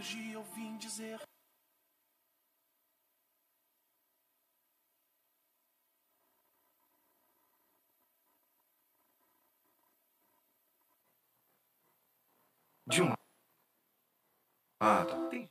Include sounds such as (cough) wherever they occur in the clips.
hoje eu vim dizer. De um lado,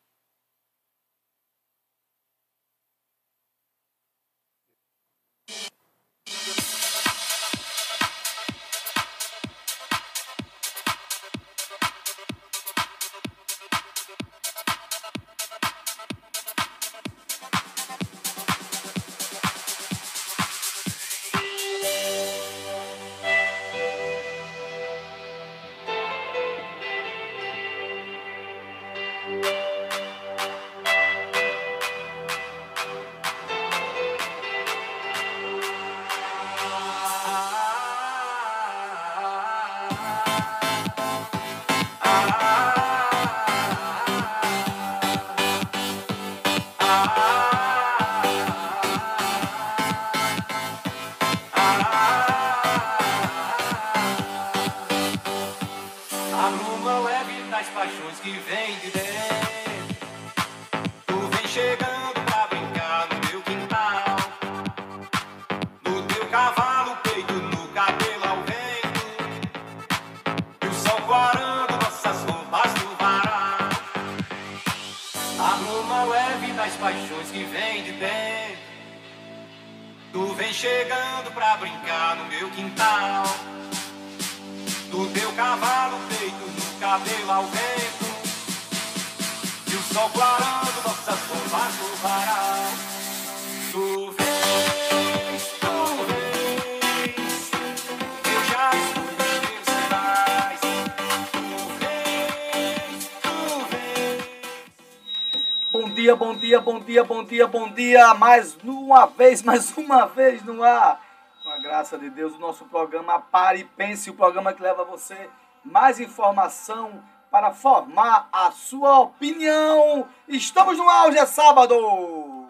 dia, bom dia, bom dia, bom dia. Mais uma vez, (laughs) mais uma vez no ar. Com a graça de Deus, o nosso programa Pare e Pense, o programa que leva a você mais informação para formar a sua opinião. Estamos no auge, é sábado.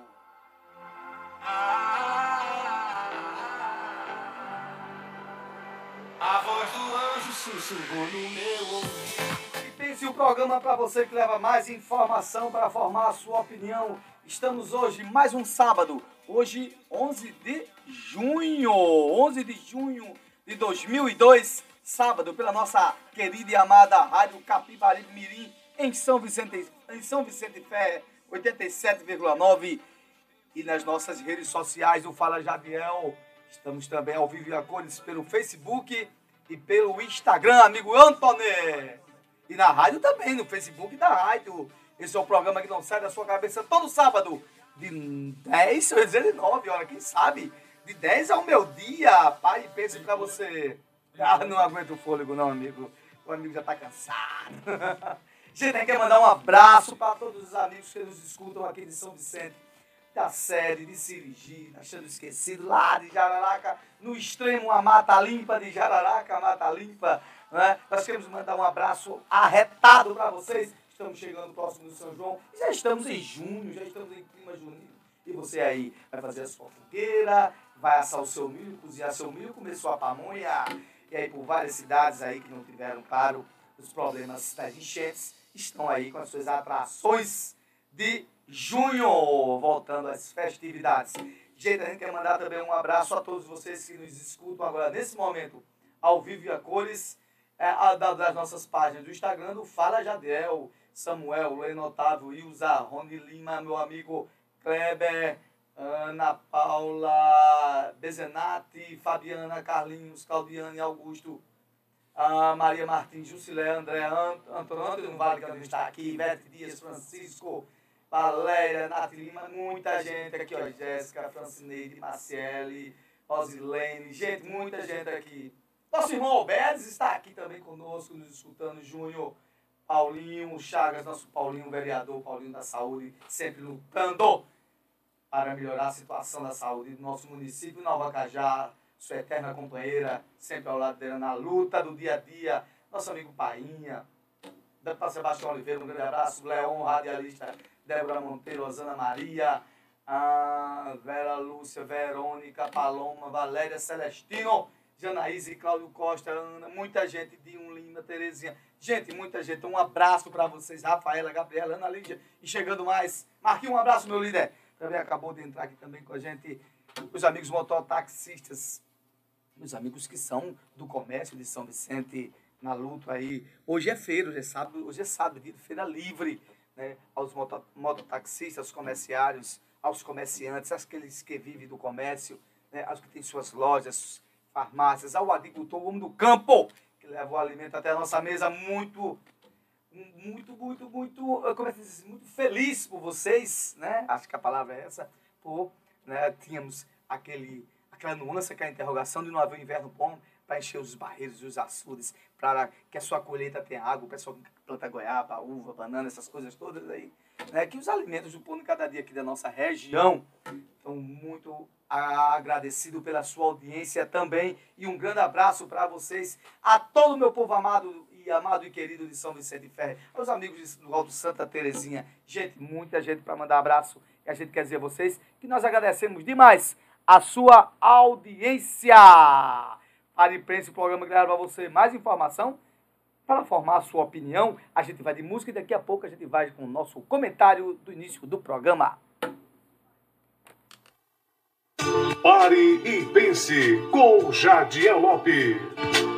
A voz do anjo sussurrou no meu ouvido E pense o programa para você que leva mais informação para formar a sua opinião. Estamos hoje, mais um sábado, hoje 11 de junho, 11 de junho de 2002, sábado, pela nossa querida e amada Rádio Capibaribe Mirim, em São Vicente, em São Vicente Fé, 87,9 e nas nossas redes sociais do Fala Jadiel. Estamos também ao vivo e a cores pelo Facebook e pelo Instagram, amigo Antônio. E na rádio também, no Facebook da rádio. Esse é o programa que não sai da sua cabeça todo sábado, de 10, eu ia dizer de 9 horas, quem sabe? De 10 ao meu dia. E pense pra você. Ah, não aguento o fôlego, não, amigo. O amigo já tá cansado. (laughs) Gente, quer mandar um abraço para todos os amigos que nos escutam aqui de São Vicente da série de Sirigi, achando esquecido, lá de Jararaca, no extremo a Mata Limpa de Jararaca, a Mata Limpa. Né? Nós queremos mandar um abraço arretado para vocês. Estamos chegando próximo do São João. Já estamos em junho, já estamos em clima junino. E você aí vai fazer a sua fogueira, vai assar o seu milho, cozinhar seu milho, comer sua pamonha. E aí por várias cidades aí que não tiveram paro, os problemas das enchentes estão aí com as suas atrações de junho, voltando às festividades. Gente, a gente quer mandar também um abraço a todos vocês que nos escutam agora, nesse momento, ao vivo e a cores, é, a, da- das nossas páginas do Instagram, do Fala Jadiel, Samuel, Leno Otávio, Ilza, Rony Lima, meu amigo Kleber, Ana Paula, Bezenati, Fabiana, Carlinhos, Claudiane, Augusto, Maria Martins, Jusilé, André, Ant- Antônio Vale, que está aqui, Ivete Dias, Francisco, Valéria, Nath Lima, muita gente aqui, ó, Jéssica, Francineide, Marciele, Rosilene, gente, muita gente aqui. Nosso irmão Alberdes está aqui também conosco, nos escutando, Júnior, Paulinho, Chagas, nosso Paulinho, vereador, Paulinho da Saúde, sempre lutando para melhorar a situação da saúde do nosso município, Nova Cajá, sua eterna companheira, sempre ao lado dela na luta do dia a dia, nosso amigo Painha, deputado Sebastião Oliveira, um grande abraço, Leon, radialista, Débora Monteiro, Osana Maria, Vera Lúcia, Verônica, Paloma, Valéria Celestino, Janaíse, Cláudio Costa, Ana, muita gente de um Lima, Terezinha. Gente, muita gente. Um abraço para vocês, Rafaela, Gabriela, Ana Lídia. E chegando mais, Marquinhos, um abraço, meu líder. Também acabou de entrar aqui também com a gente, os amigos mototaxistas, meus amigos que são do comércio de São Vicente, na luta aí. Hoje é feira, hoje é sábado, hoje é sábado, dia de feira livre, né? Aos moto, mototaxistas, aos comerciários, aos comerciantes, aqueles que vivem do comércio, né? aos que têm suas lojas, farmácias, ao agricultor, o homem do campo, leva o alimento até a nossa mesa muito muito, muito, muito, como é que diz, muito feliz por vocês, né? Acho que a palavra é essa, por, né, tínhamos aquele, aquela nuance, aquela interrogação de não haver um inverno bom para encher os barreiros e os açudes, para que a sua colheita tenha água, o pessoal que planta goiaba, uva, banana, essas coisas todas aí, né? Que os alimentos do pão cada dia aqui da nossa região estão muito agradecido pela sua audiência também e um grande abraço para vocês, a todo o meu povo amado e amado e querido de São Vicente de Ferre, aos amigos do Alto Santa Terezinha. Gente, muita gente para mandar abraço. E a gente quer dizer a vocês que nós agradecemos demais a sua audiência. Para imprensa, o programa leva para você mais informação, para formar a sua opinião. A gente vai de música e daqui a pouco a gente vai com o nosso comentário do início do programa. Pare e pense com Jadiel Lopes.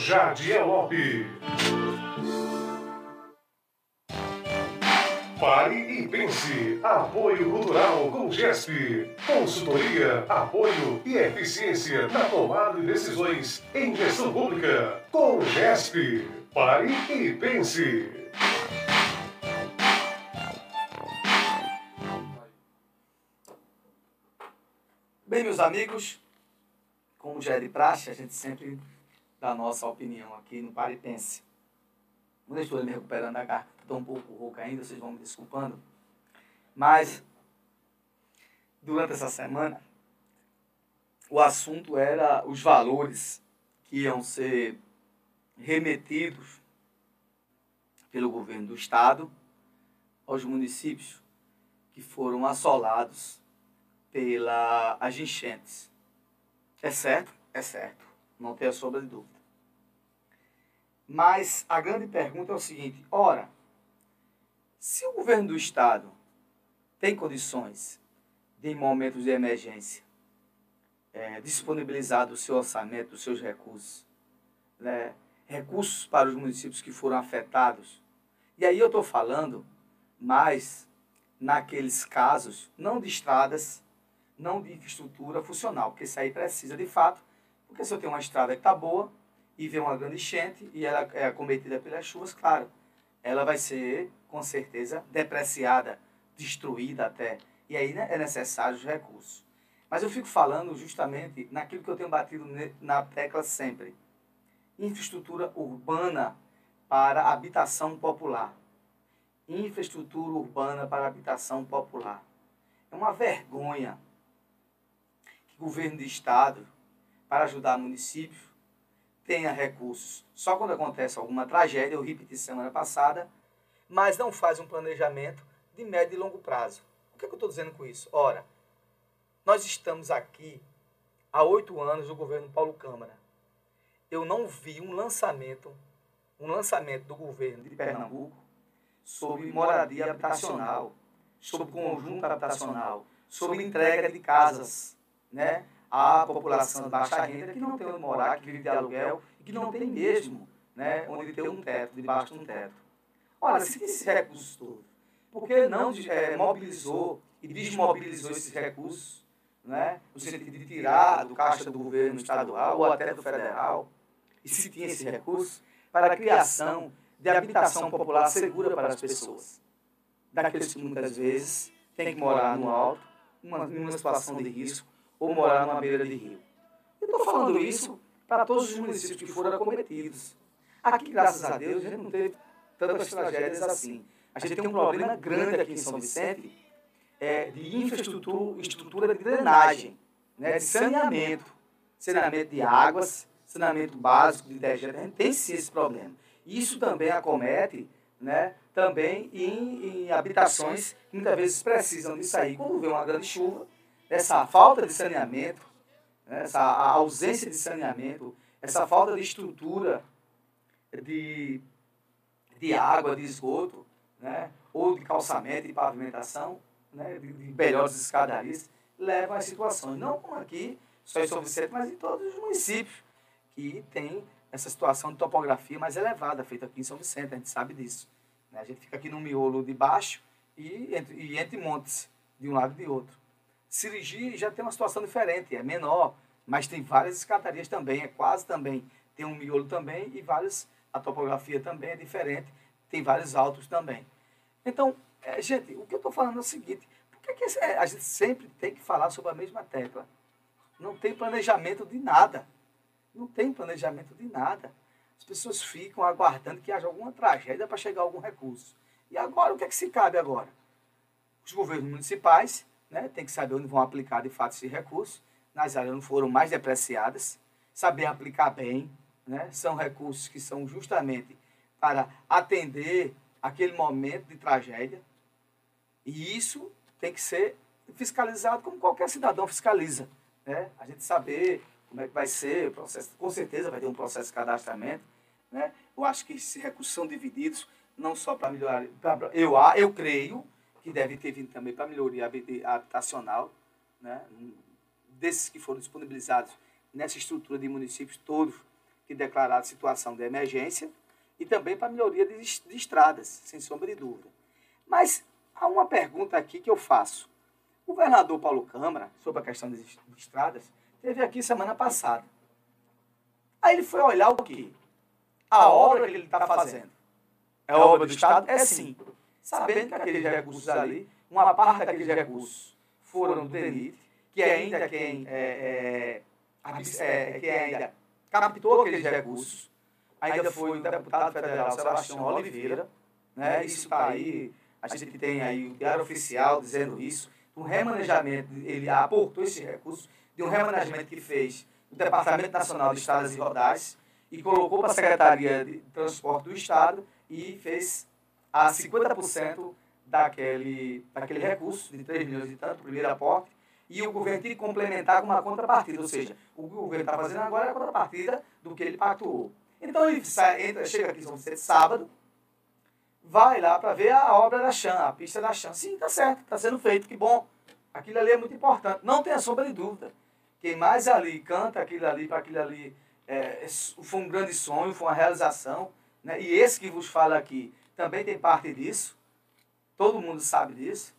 Jadiel Lopes. Pare e pense. Apoio Cultural com GESP. Consultoria, apoio e eficiência na tomada de decisões em gestão pública. Com GESP. Pare e pense. Bem, meus amigos, como já é de praxe, a gente sempre dá a nossa opinião aqui no Paripense. Quando eu estou me recuperando da garganta, estou um pouco rouca ainda, vocês vão me desculpando. Mas, durante essa semana, o assunto era os valores que iam ser remetidos pelo governo do estado aos municípios que foram assolados pelas enchentes. É certo? É certo. Não tenha sombra de dúvida. Mas a grande pergunta é o seguinte: ora, se o governo do estado tem condições de, em momentos de emergência, é, disponibilizar do seu orçamento, dos seus recursos, né, recursos para os municípios que foram afetados, e aí eu estou falando mais naqueles casos, não de estradas, não de infraestrutura funcional, porque isso aí precisa de fato, porque se eu tenho uma estrada que está boa e vem uma grande enchente e ela é acometida pelas chuvas, claro, ela vai ser com certeza depreciada, destruída até, e aí né, é necessário os recursos. Mas eu fico falando justamente naquilo que eu tenho batido na tecla sempre. Infraestrutura urbana para habitação popular. Infraestrutura urbana para habitação popular. É uma vergonha que o governo de estado, para ajudar município, tenha recursos só quando acontece alguma tragédia, eu repeti semana passada, mas não faz um planejamento de médio e longo prazo. O que, é que eu estou dizendo com isso? Ora, Nós estamos aqui há oito anos do governo Paulo Câmara. Eu não vi um lançamento, um lançamento do governo de Pernambuco sobre moradia habitacional, sobre conjunto habitacional, sobre entrega de casas, né, à população de baixa renda que não tem onde morar, que vive de aluguel e que não tem mesmo, né, onde ter um teto, debaixo de um teto. Olha, se tem esses recursos todos, por que não eh, mobilizou e desmobilizou esses recursos, né, no sentido de tirar do caixa do governo estadual ou até do federal, e se tinha esse recurso, para a criação de habitação popular segura para as pessoas. Daqueles que muitas vezes têm que morar no alto, uma, em uma situação de risco, ou morar numa beira de rio. Eu estou falando isso para todos os municípios que foram acometidos. Aqui, graças a Deus, a gente não teve tantas tragédias assim. A gente tem um problema grande aqui em São Vicente é, de infraestrutura estrutura de drenagem, né, de saneamento. Saneamento de águas, saneamento básico de dejetos. A gente tem sim esse problema. Isso também acomete né, também em, em habitações que muitas vezes precisam de sair quando vem uma grande chuva, essa falta de saneamento, né, essa ausência de saneamento, essa falta de estrutura de, de água, de esgoto, né, ou de calçamento e pavimentação, né, de, de melhores escadarias, levam a situações, não como aqui, só em São Vicente, mas em todos os municípios que tem essa situação de topografia mais elevada, feita aqui em São Vicente, a gente sabe disso. Né? A gente fica aqui no miolo de baixo e entre, e entre montes, de um lado e de outro. Sirigi já tem uma situação diferente, é menor, mas tem várias escadarias também, é quase também. Tem um miolo também e várias, a topografia também é diferente, tem vários altos também. Então, é, gente, o que eu estou falando é o seguinte, por que, que a gente sempre tem que falar sobre a mesma tecla? Não tem planejamento de nada. Não tem planejamento de nada. As pessoas ficam aguardando que haja alguma tragédia para chegar algum recurso. E agora, o que é que se cabe agora? Os governos municipais né, têm que saber onde vão aplicar de fato esse recurso. Nas áreas não foram mais depreciadas, saber aplicar bem. Né? São recursos que são justamente para atender aquele momento de tragédia. E isso tem que ser fiscalizado como qualquer cidadão fiscaliza. Né? A gente saber como é que vai ser o processo. Com certeza vai ter um processo de cadastramento. Né? Eu acho que esses recursos são divididos não só para melhorar. Pra, eu, eu creio que deve ter vindo também para melhoria habitacional, né? desses que foram disponibilizados nessa estrutura de municípios todos que declararam situação de emergência, e também para melhoria de, de estradas, sem sombra de dúvida. Mas há uma pergunta aqui que eu faço. O governador Paulo Câmara, sobre a questão de estradas, Teve aqui semana passada. Aí ele foi olhar o quê? A obra que ele está fazendo. É obra do Estado? É sim. Sabendo que aqueles recursos ali, uma parte daqueles recursos foram do DENIT, que ainda quem, é, é, é, que ainda captou aqueles recursos, ainda foi o deputado federal Sebastião Oliveira, né? isso está aí, a gente tem aí o diário oficial dizendo isso, o remanejamento, ele aportou esse recurso, de um remanejamento que fez o Departamento Nacional de Estradas e Rodais e colocou para a Secretaria de Transporte do Estado e fez a 50% daquele, daquele recurso de 3 milhões e tanto, primeiro aporte, e o governo tem que complementar com uma contrapartida, ou seja, o que o governo está fazendo agora é a contrapartida do que ele pactuou. Então ele sai, entra, chega aqui, vamos ser sábado, vai lá para ver a obra da Chan, a pista da Chan. Sim, está certo, está sendo feito, que bom. Aquilo ali é muito importante, não tenha sombra de dúvida. Quem mais ali canta aquilo ali para aquilo ali é, foi um grande sonho, foi uma realização. Né? E esse que vos fala aqui também tem parte disso. Todo mundo sabe disso.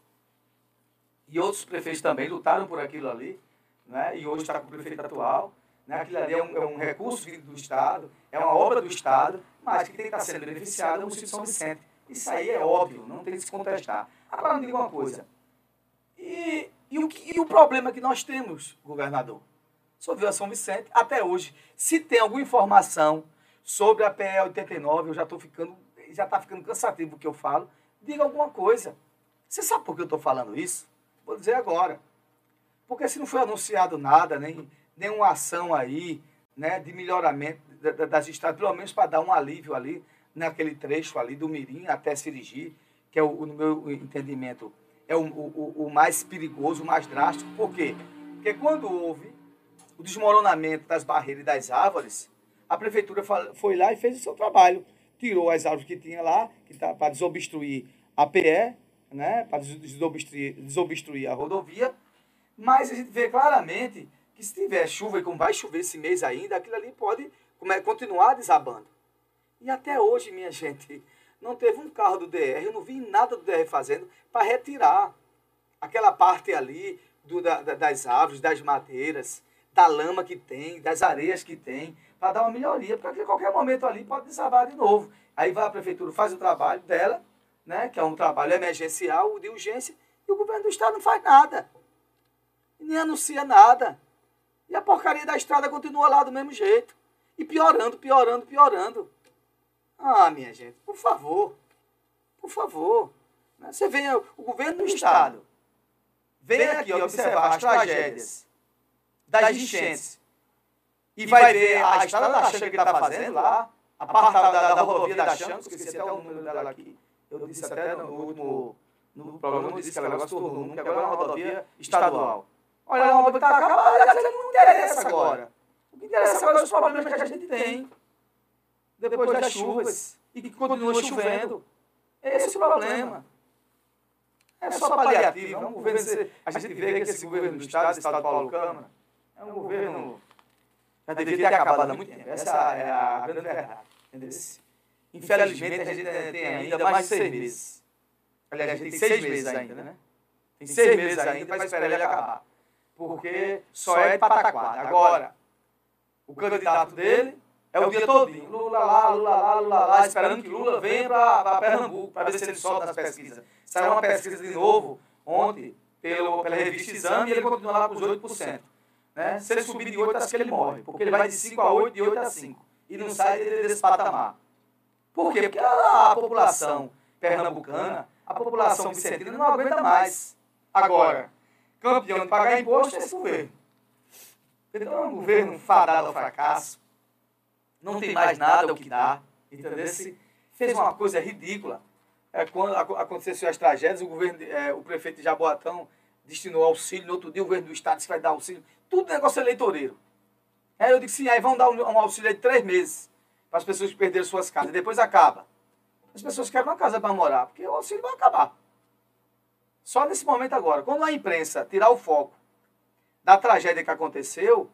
E outros prefeitos também lutaram por aquilo ali. Né? E hoje está com o prefeito atual. Né? Aquilo ali é um, é um recurso do Estado, é uma obra do Estado, mas que tem que estar sendo beneficiado é o município de São Vicente. Isso aí é óbvio, não tem que se contestar. Agora, me diga uma coisa. E e o, e o problema que nós temos, governador, sobre a São Vicente, até hoje, se tem alguma informação sobre a PE 89, eu já estou ficando, já está ficando cansativo o que eu falo, diga alguma coisa. Você sabe por que eu estou falando isso? Vou dizer agora. Porque se não foi anunciado nada, nem nenhuma ação aí, né, de melhoramento das estradas, pelo menos para dar um alívio ali, naquele trecho ali do Mirim até Sirigi, que é, o, no meu entendimento, é o, o, o mais perigoso, o mais drástico. Por quê? Porque quando houve o desmoronamento das barreiras e das árvores, a prefeitura foi lá e fez o seu trabalho. Tirou as árvores que tinha lá, que tá para desobstruir a PE, né, para des- desobstruir, desobstruir a rodovia, mas a gente vê claramente que se tiver chuva, e como vai chover esse mês ainda, aquilo ali pode continuar desabando. E até hoje, minha gente, não teve um carro do DR, eu não vi nada do DR fazendo para retirar aquela parte ali do, da- das árvores, das madeiras, da lama que tem, das areias que tem, para dar uma melhoria, porque a qualquer momento ali pode desabar de novo. Aí vai a prefeitura, faz o trabalho dela, né, que é um trabalho emergencial, de urgência, e o governo do estado não faz nada. Nem anuncia nada. E a porcaria da estrada continua lá do mesmo jeito. E piorando, piorando, piorando. Ah, minha gente, por favor. Por favor. né? Você vem, o governo do Estado vem aqui observar as tragédias das enchentes e vai ver a estrada da Xanga que está fazendo lá, a parte da, da, da rodovia da Xanga, esqueci até o número dela aqui. Eu disse até no último no programa, eu disse que ela negócio do rumo, que agora é uma rodovia estadual. Olha, é obra que está acabada, aquilo não interessa agora. O que interessa agora são os problemas que a gente tem depois das chuvas e que continua chovendo. Esse é o problema. É só paliativo. É um governo, a gente vê que esse governo do Estado, Estado Paulo Câmara, é um governo já devia ter acabado há muito tempo. Essa é a grande verdade. Entendeu? Infelizmente, a gente tem ainda mais de seis meses. Aliás, a gente tem seis meses ainda, né? Tem seis meses ainda para esperar ele acabar. Porque só é de pataquada. Agora, o candidato dele é o dia todinho. Lula lá, Lula lá, Lula lá, esperando que Lula venha para Pernambuco para ver se ele solta nas pesquisas. Saiu uma pesquisa de novo ontem pelo, pela revista Exame e ele continua lá com os 8%. Né? Se ele subir de 8, acho que ele morre, porque ele vai de 5 a 8, de 8 a 5. E não sai desse patamar. Por quê? Porque a, a população pernambucana, a população vicentina não aguenta mais. Agora, campeão de pagar imposto é esse governo. Então é um governo fadado ao fracasso, não tem mais nada o que dar, entendeu? Se fez uma coisa ridícula. É, quando ac- aconteceu as tragédias, o, governo, é, o prefeito de Jaboatão destinou auxílio, no outro dia o governo do estado disse que vai dar auxílio. Tudo negócio eleitoreiro. Aí eu disse, sim, aí vão dar um, um auxílio de três meses para as pessoas que perderam suas casas. Depois acaba. As pessoas querem uma casa para morar, porque o auxílio vai acabar. Só nesse momento agora. Quando a imprensa tirar o foco da tragédia que aconteceu,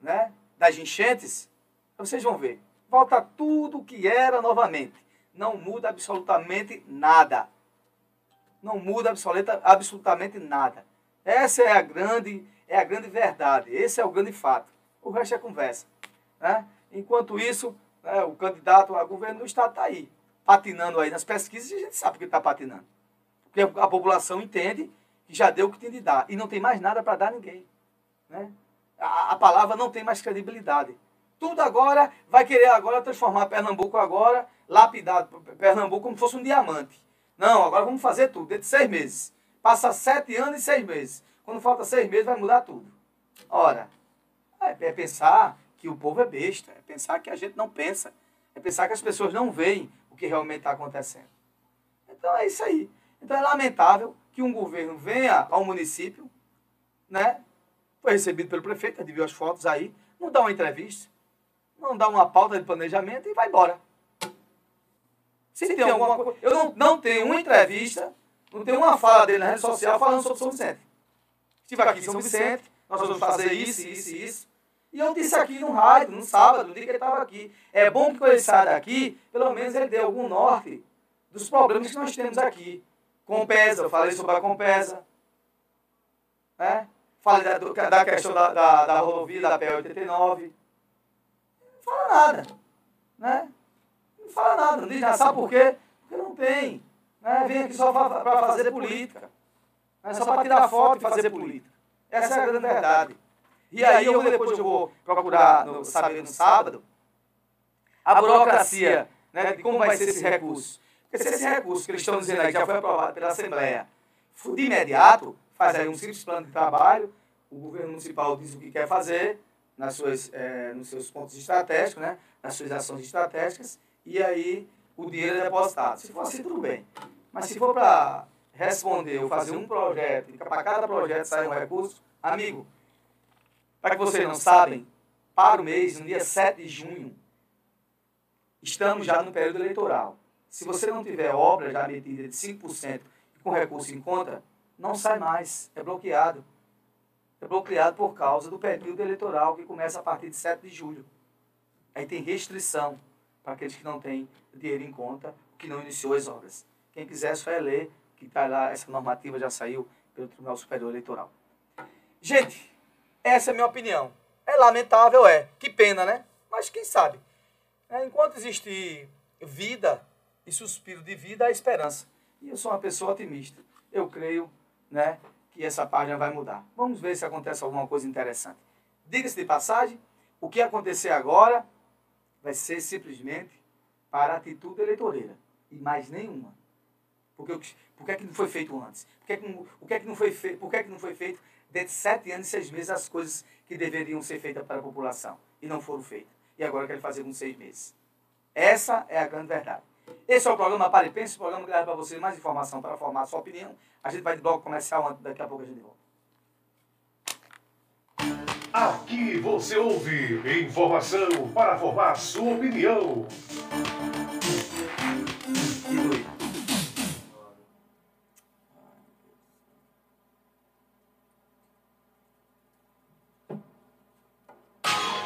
né, das enchentes, vocês vão ver. Volta tudo o que era novamente. Não muda absolutamente nada. Não muda absoluta, absolutamente nada. Essa é a grande, é a grande verdade. Esse é o grande fato. O resto é conversa. Né? Enquanto isso, né, o candidato a governo do Estado está aí, patinando aí nas pesquisas, e a gente sabe que ele está patinando. Porque a população entende que já deu o que tem de dar. E não tem mais nada para dar a ninguém. Né? A, a palavra não tem mais credibilidade. Tudo agora vai querer agora transformar Pernambuco agora, lapidar Pernambuco como se fosse um diamante. Não, agora vamos fazer tudo, dentro de seis meses. Passa sete anos e seis meses. Quando falta seis meses, vai mudar tudo. Ora, é, é pensar que o povo é besta, é pensar que a gente não pensa, é pensar que as pessoas não veem o que realmente está acontecendo. Então é isso aí. Então é lamentável que um governo venha ao município, né? Foi recebido pelo prefeito, gente viu as fotos aí, não dá uma entrevista, não dá uma pauta de planejamento e vai embora. Se tem alguma coisa. Eu não, não tenho uma entrevista, não tenho uma fala dele na rede social falando sobre São Vicente. Estive aqui em São Vicente, nós vamos fazer isso, isso e isso. E eu disse aqui no rádio, no sábado, no dia que ele estava aqui. É bom que quando ele sair daqui, pelo menos ele dê algum norte dos problemas que nós temos aqui. Compesa, eu falei sobre a Compesa. Né? Falei da, da questão da, da, da rodovia, da PE89. Não fala nada. Né? Não fala nada, não diz nada. Sabe por quê? Porque não tem. Né? Vem aqui só para fazer política. Né? Só para tirar foto e fazer política. Essa é a grande verdade. E aí eu depois eu vou procurar no, saber no sábado a burocracia né, de como vai ser esse recurso. Porque se esse recurso que eles estão dizendo aí já foi aprovado pela Assembleia, de imediato, faz aí um simples plano de trabalho, o governo municipal diz o que quer fazer nas suas, eh, nos seus pontos estratégicos, né, nas suas ações estratégicas, e aí o dinheiro é depositado. Se for assim, tudo bem. Mas se for para responder ou fazer um projeto, e para cada projeto sair um recurso, amigo, para que vocês não sabem, para o mês, no dia 7 de junho, estamos já no período eleitoral. Se você não tiver obra já metida de 5% e com recurso em conta, não sai mais, é bloqueado. É bloqueado por causa do período eleitoral que começa a partir de 7 de julho. Aí tem restrição para aqueles que não têm dinheiro em conta, que não iniciou as obras. Quem quiser só é ler, que está lá, essa normativa já saiu pelo Tribunal Superior Eleitoral. Gente, essa é a minha opinião. É lamentável, é. Que pena, né? Mas quem sabe? É, enquanto existir vida e suspiro de vida, há esperança. E eu sou uma pessoa otimista. Eu creio né, que essa página vai mudar. Vamos ver se acontece alguma coisa interessante. Diga-se de passagem, o que acontecer agora vai ser simplesmente para atitude eleitoreira e mais nenhuma. Porque, por que, é que não foi feito antes? Por que, é que o que é que não foi feito? Por que, é que não foi feito dentro de sete anos e seis meses as coisas que deveriam ser feitas para a população e não foram feitas? E agora querem fazer com seis meses. Essa é a grande verdade. Esse é o programa Pare e Pense, o programa que leva para vocês mais informação para formar a sua opinião. A gente vai de bloco comercial, daqui a pouco a gente volta. Aqui você ouve informação para formar sua opinião.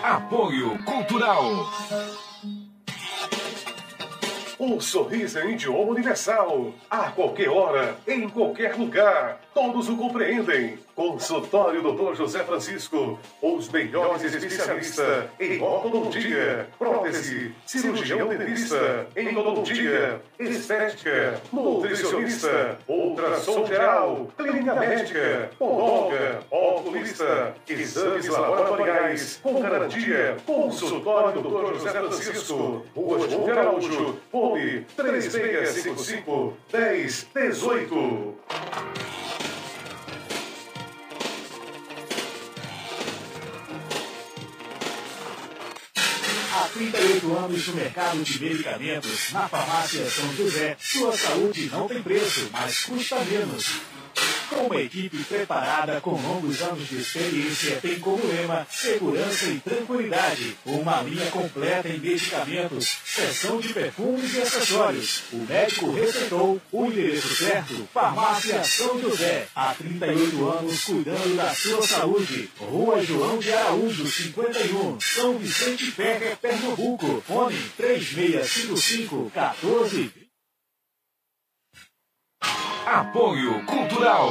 Apoio Cultural. Um sorriso em idioma universal. A qualquer hora, em qualquer lugar. Todos o compreendem. Consultório Dr. José Francisco. Os melhores especialistas em odontologia, prótese, cirurgião dentista, endodontia, estética, nutricionista, ultrassom geral, clínica médica, podóloga, oculista, exames laboratoriais, com garantia. Consultório Dr. José Francisco. Rua João Araújo, fone 3655 1018. 38 anos no mercado de medicamentos, na farmácia São José, sua saúde não tem preço, mas custa menos. Com uma equipe preparada com longos anos de experiência, tem como lema segurança e tranquilidade. Uma linha completa em medicamentos, seção de perfumes e acessórios. O médico receitou o endereço certo, Farmácia São José. Há 38 anos cuidando da sua saúde. Rua João de Araújo, 51, São Vicente Ferrer, Pernambuco. Fone 3655 14 Apoio Cultural.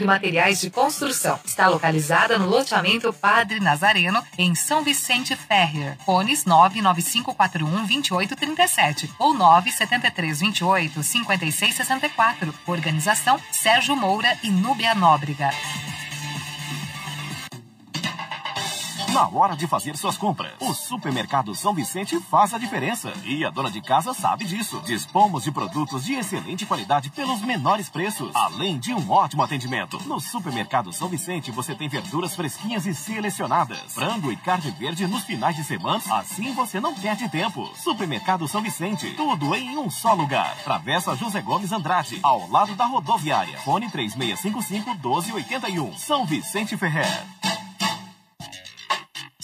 Materiais de Construção. Está localizada no loteamento Padre Nazareno, em São Vicente Ferrer. Fones 995412837 ou 973285664. Organização Sérgio Moura e Núbia Nóbrega. Na hora de fazer suas compras, o Supermercado São Vicente faz a diferença. E a dona de casa sabe disso. Dispomos de produtos de excelente qualidade pelos menores preços, além de um ótimo atendimento. No Supermercado São Vicente você tem verduras fresquinhas e selecionadas, frango e carne verde nos finais de semana, assim você não perde tempo. Supermercado São Vicente, tudo em um só lugar. Travessa José Gomes Andrade, ao lado da rodoviária. Fone 3655 1281. São Vicente Ferrer.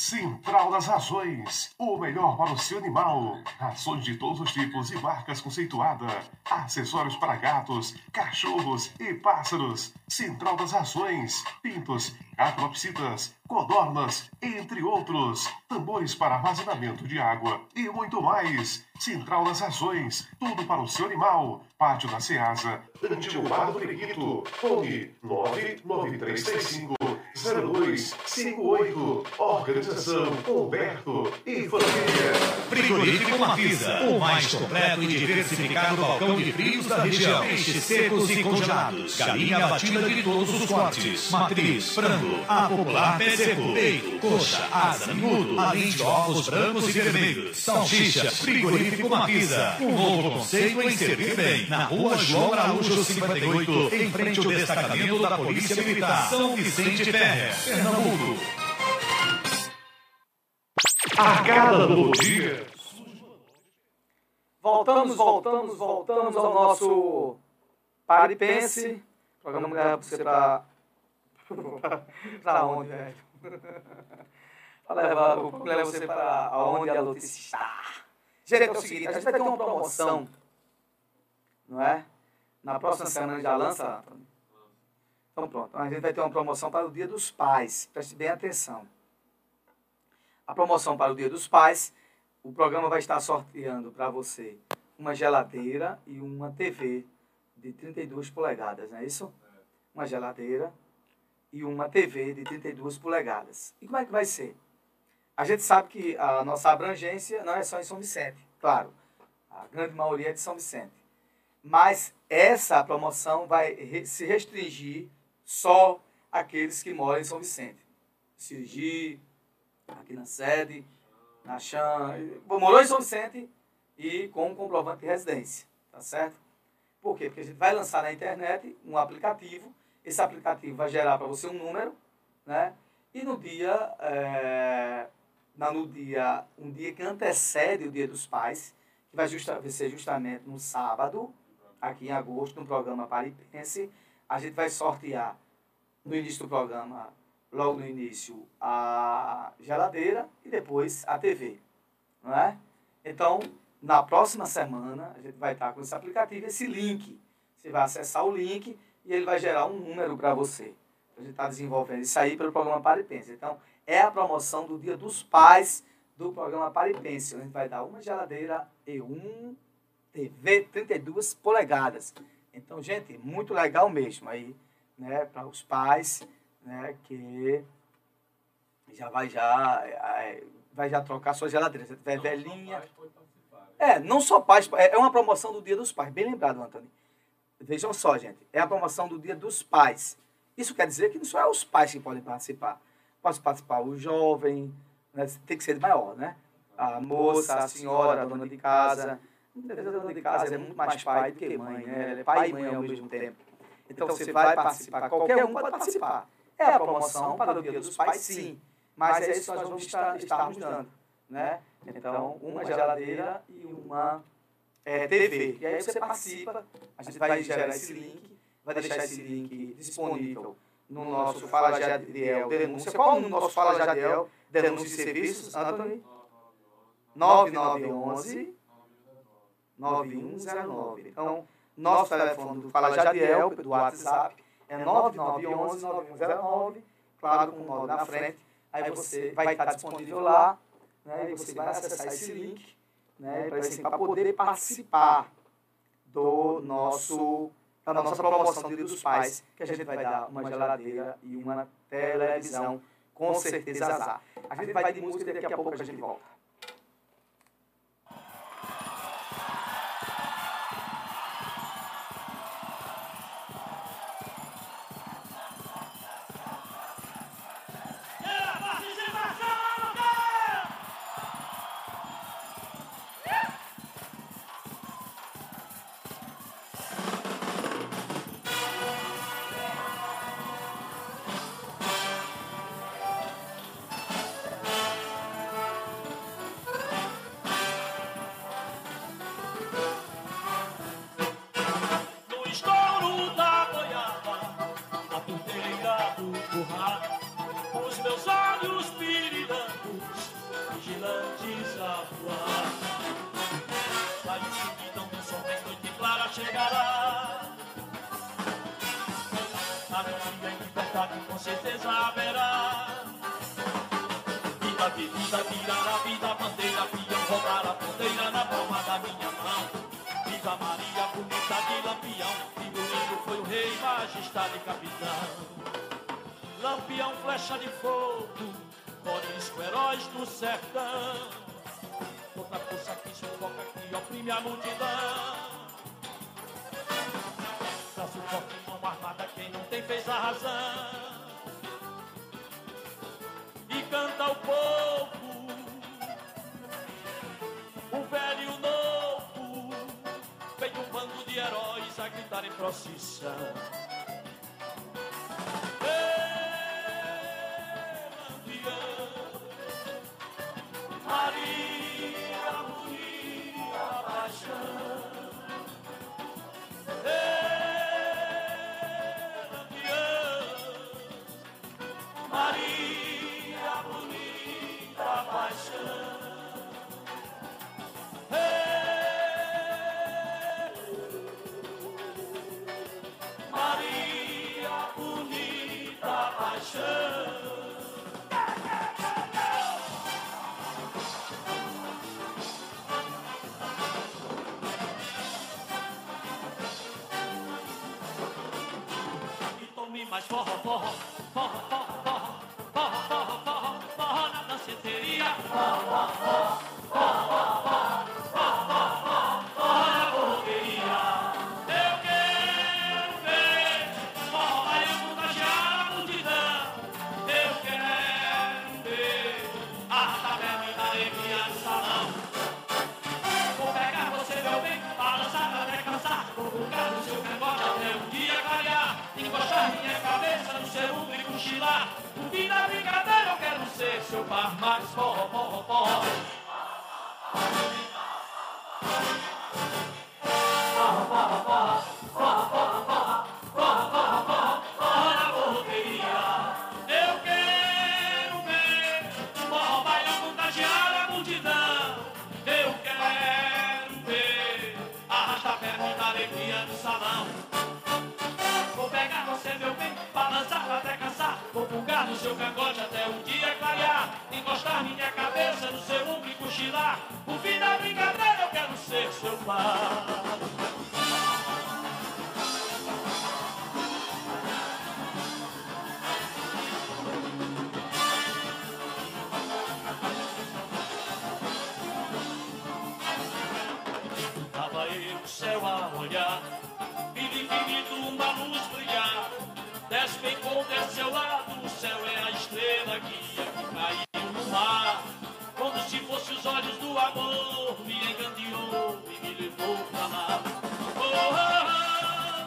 Central das Rações, o melhor para o seu animal. Rações de todos os tipos e marcas conceituadas. Acessórios para gatos, cachorros e pássaros. Central das Rações, pintos, calopsitas, codornas, entre outros. Tambores para armazenamento de água e muito mais. Central das Rações, tudo para o seu animal. Pátio da Ceasa, Antigo Bar do Periquito. Fone 99335 0258. Organização Humberto e Família. Frigorífico Mafisa, o mais completo e diversificado balcão de frios da região. Peixes secos e congelados, galinha batida de todos os cortes, matriz, frango, a popular pé seco, peito, coxa, asa, miúdo, além de ovos brancos e vermelhos, salsicha, frigorífico Mafisa, um novo conceito em servir bem, na rua João Araújo 58, em frente ao destacamento da Polícia Militar, São Vicente Pernambuco. A cada novo dia. Voltamos, voltamos, voltamos ao nosso Paripense. O programa leva você pra. pra onde, velho? Pra levar, o programa leva você para onde a notícia está. Gente, é o seguinte, a gente vai ter uma promoção, não é? Na próxima semana já lança? Então pronto, a gente vai ter uma promoção para o Dia dos Pais. Preste bem atenção. A promoção para o Dia dos Pais, o programa vai estar sorteando para você uma geladeira e uma TV de 32 polegadas, não é isso? Uma geladeira e uma TV de 32 polegadas. E como é que vai ser? A gente sabe que a nossa abrangência não é só em São Vicente, claro. A grande maioria é de São Vicente. Mas essa promoção vai se restringir só àqueles que moram em São Vicente. Cirgi, aqui na sede, na Chan, morou em São Vicente e com um comprovante de residência, tá certo? Por quê? Porque a gente vai lançar na internet um aplicativo, esse aplicativo vai gerar para você um número, né? E no dia, é, no dia, um dia que antecede o Dia dos Pais, que vai, justa, vai ser justamente no sábado, aqui em agosto, no programa Paripense, a gente vai sortear no início do programa, logo no início, a geladeira e depois a TV, não é? Então, na próxima semana, a gente vai estar com esse aplicativo, esse link. Você vai acessar o link e ele vai gerar um número para você. A gente está desenvolvendo isso aí pelo programa Paripense. Então, é a promoção do Dia dos Pais do programa Paripense. A gente vai dar uma geladeira e um TV 32 polegadas. Então, gente, muito legal mesmo aí, né, para os pais, né, que já vai já é, vai já trocar sua geladeira. Se tiver velhinha. É, não só pais, é é uma promoção do Dia dos Pais, bem lembrado, Antônio. Vejam só, gente, é a promoção do Dia dos Pais. Isso quer dizer que não só é os pais que podem participar. Pode participar o jovem, né, tem que ser maior, né? A moça, a senhora, a dona de casa. Muitas vezes a dona de casa é muito mais pai do que mãe, né? Ela é pai e mãe ao mesmo tempo. Então você vai participar, qualquer um pode participar. É a promoção para o Dia dos Pais, sim. Mas é isso que nós vamos estar, estarmos dando, né? Então, uma geladeira e uma é, TV. E aí você participa, a gente vai gerar esse link, vai deixar esse link disponível no nosso Fala Jadiel Denúncia. Qual o nosso Fala Jadiel Denúncia e Serviços, Anthony? 9911 9109. Então, nosso telefone do Fala Jadiel, do WhatsApp, é 9911 9109, claro, com o 9 na frente. Aí você vai estar disponível lá, né, e você vai acessar esse link, né, para assim, poder participar do nosso, da nossa promoção do Dia dos Pais, que a gente vai dar uma geladeira e uma televisão, com certeza azar. A gente vai de música e daqui a pouco a gente volta. 包好包好。Uma luz brilhar. Desce bem com desse seu lado, o céu é a estrela guia que caiu no mar. Como se fosse os olhos do amor, me engandeou e me levou pra lá. Oh, oh,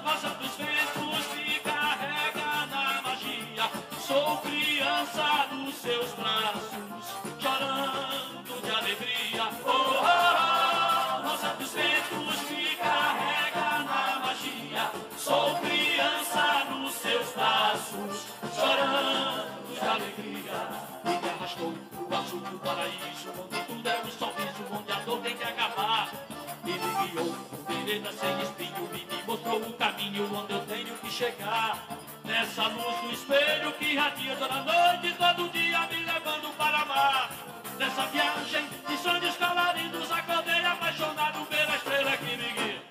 oh, rosa dos ventos me carrega na magia. Sou criança nos seus braços, chorando de alegria. Oh, oh, Sou criança nos seus braços, chorando de alegria. E me arrastou pro azul do paraíso, onde tudo é um sorriso, onde a dor tem que acabar. E me guiou por vereda sem espinho e me mostrou o caminho onde eu tenho que chegar. Nessa luz do espelho que radia toda noite, todo dia me levando para mar. Nessa viagem de sonhos coloridos, acordei apaixonado pela estrela que me guia.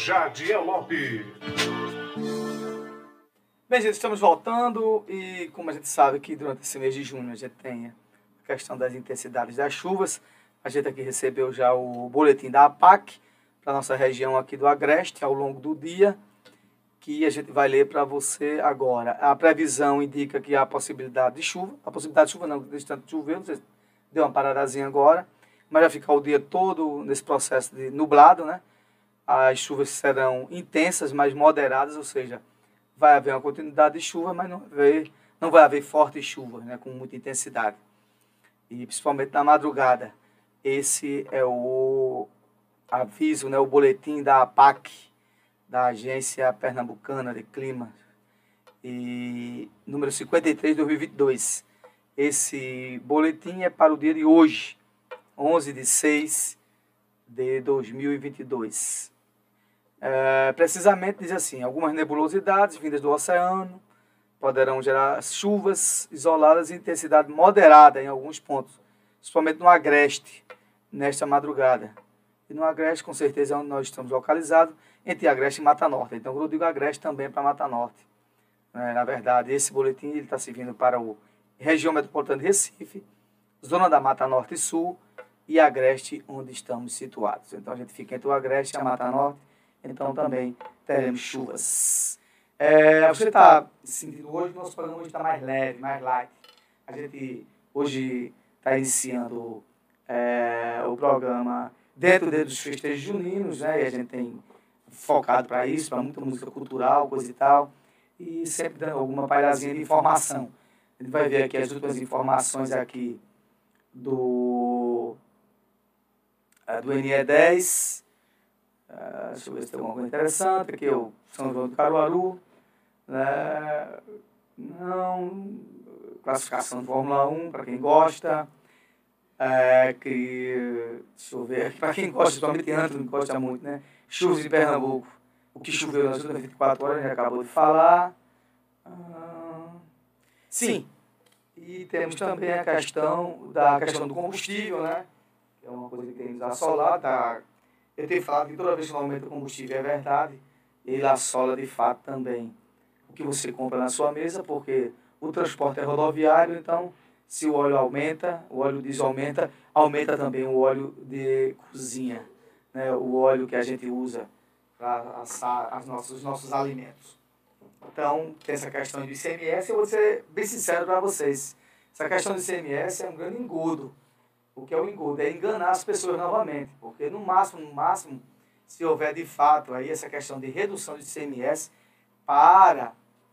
Jadiel Lopes. Bem, gente, estamos voltando e como a gente sabe que durante esse mês de junho a gente tem a questão das intensidades das chuvas, a gente aqui recebeu já o boletim da APAC para nossa região aqui do Agreste ao longo do dia, que a gente vai ler para você agora. A previsão indica que há possibilidade de chuva, a possibilidade de chuva não, de tanto chover, você deu uma paradazinha agora, mas vai ficar o dia todo nesse processo de nublado, né? As chuvas serão intensas, mas moderadas, ou seja, vai haver uma continuidade de chuva, mas não vai haver, não vai haver forte chuva, né, com muita intensidade. E principalmente na madrugada. Esse é o aviso, né, o boletim da APAC, da Agência Pernambucana de Clima, e número 53 de 2022. Esse boletim é para o dia de hoje, 11 de 6 de 2022. É, precisamente diz assim: algumas nebulosidades vindas do oceano poderão gerar chuvas isoladas em intensidade moderada em alguns pontos, principalmente no Agreste, nesta madrugada. E no Agreste, com certeza, é onde nós estamos localizados, entre Agreste e Mata Norte. Então, quando eu digo Agreste, também é para Mata Norte. É, na verdade, esse boletim está servindo para a região metropolitana de Recife, zona da Mata Norte e Sul e Agreste, onde estamos situados. Então, a gente fica entre o Agreste e a Mata Norte então também teremos chuvas. É, você está sentindo hoje, nosso programa está mais leve, mais light. A gente hoje está iniciando é, o programa dentro dos festejos juninos, né? E a gente tem focado para isso, para muita música cultural, coisa e tal, e sempre dando alguma palhazinha de informação. A gente vai ver aqui as últimas informações aqui do, é, do NE10, Uh, deixa eu ver se tem alguma coisa interessante. Aqui é o São João do Caruaru. Né? Não. Classificação de Fórmula 1, para quem gosta. É, que, deixa eu ver, para quem gosta, principalmente Antônio gosta muito, né? Chuvas de Pernambuco. O que choveu nas últimas 24 horas, a gente acabou de falar. Ah, sim. E temos também a questão da questão do combustível, né? Que é uma coisa que tem nos assolado. Tá? Eu tenho falado que toda vez que aumenta o combustível é verdade, ele assola de fato também o que você compra na sua mesa, porque o transporte é rodoviário, então se o óleo aumenta, o óleo diesel aumenta, aumenta também o óleo de cozinha, né? o óleo que a gente usa para assar as nossas, os nossos alimentos. Então, tem essa questão do ICMS, eu vou ser bem sincero para vocês. Essa questão do ICMS é um grande engodo. O que é o engodo? É enganar as pessoas novamente. Porque no máximo, no máximo, se houver de fato aí essa questão de redução do ICMS para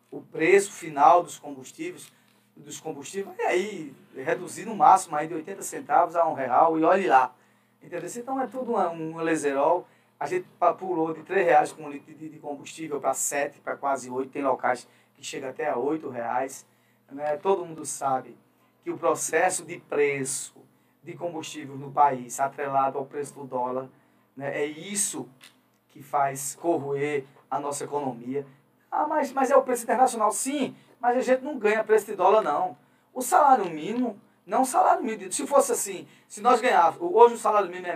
o preço final dos combustíveis, dos combustíveis, aí reduzir no máximo aí de 80 centavos a um real e olhe lá. Entendeu? Então é tudo um, um leserol. A gente pulou de 3 reais com um litro de, de combustível para 7, para quase 8. Tem locais que chega até a 8 reais. Né? Todo mundo sabe que o processo de preço de combustível no país, atrelado ao preço do dólar, né? é isso que faz corroer a nossa economia. Ah, mas, mas é o preço internacional. Sim, mas a gente não ganha preço de dólar, não. O salário mínimo, não o salário mínimo. Se fosse assim, se nós ganhássemos, hoje o salário mínimo é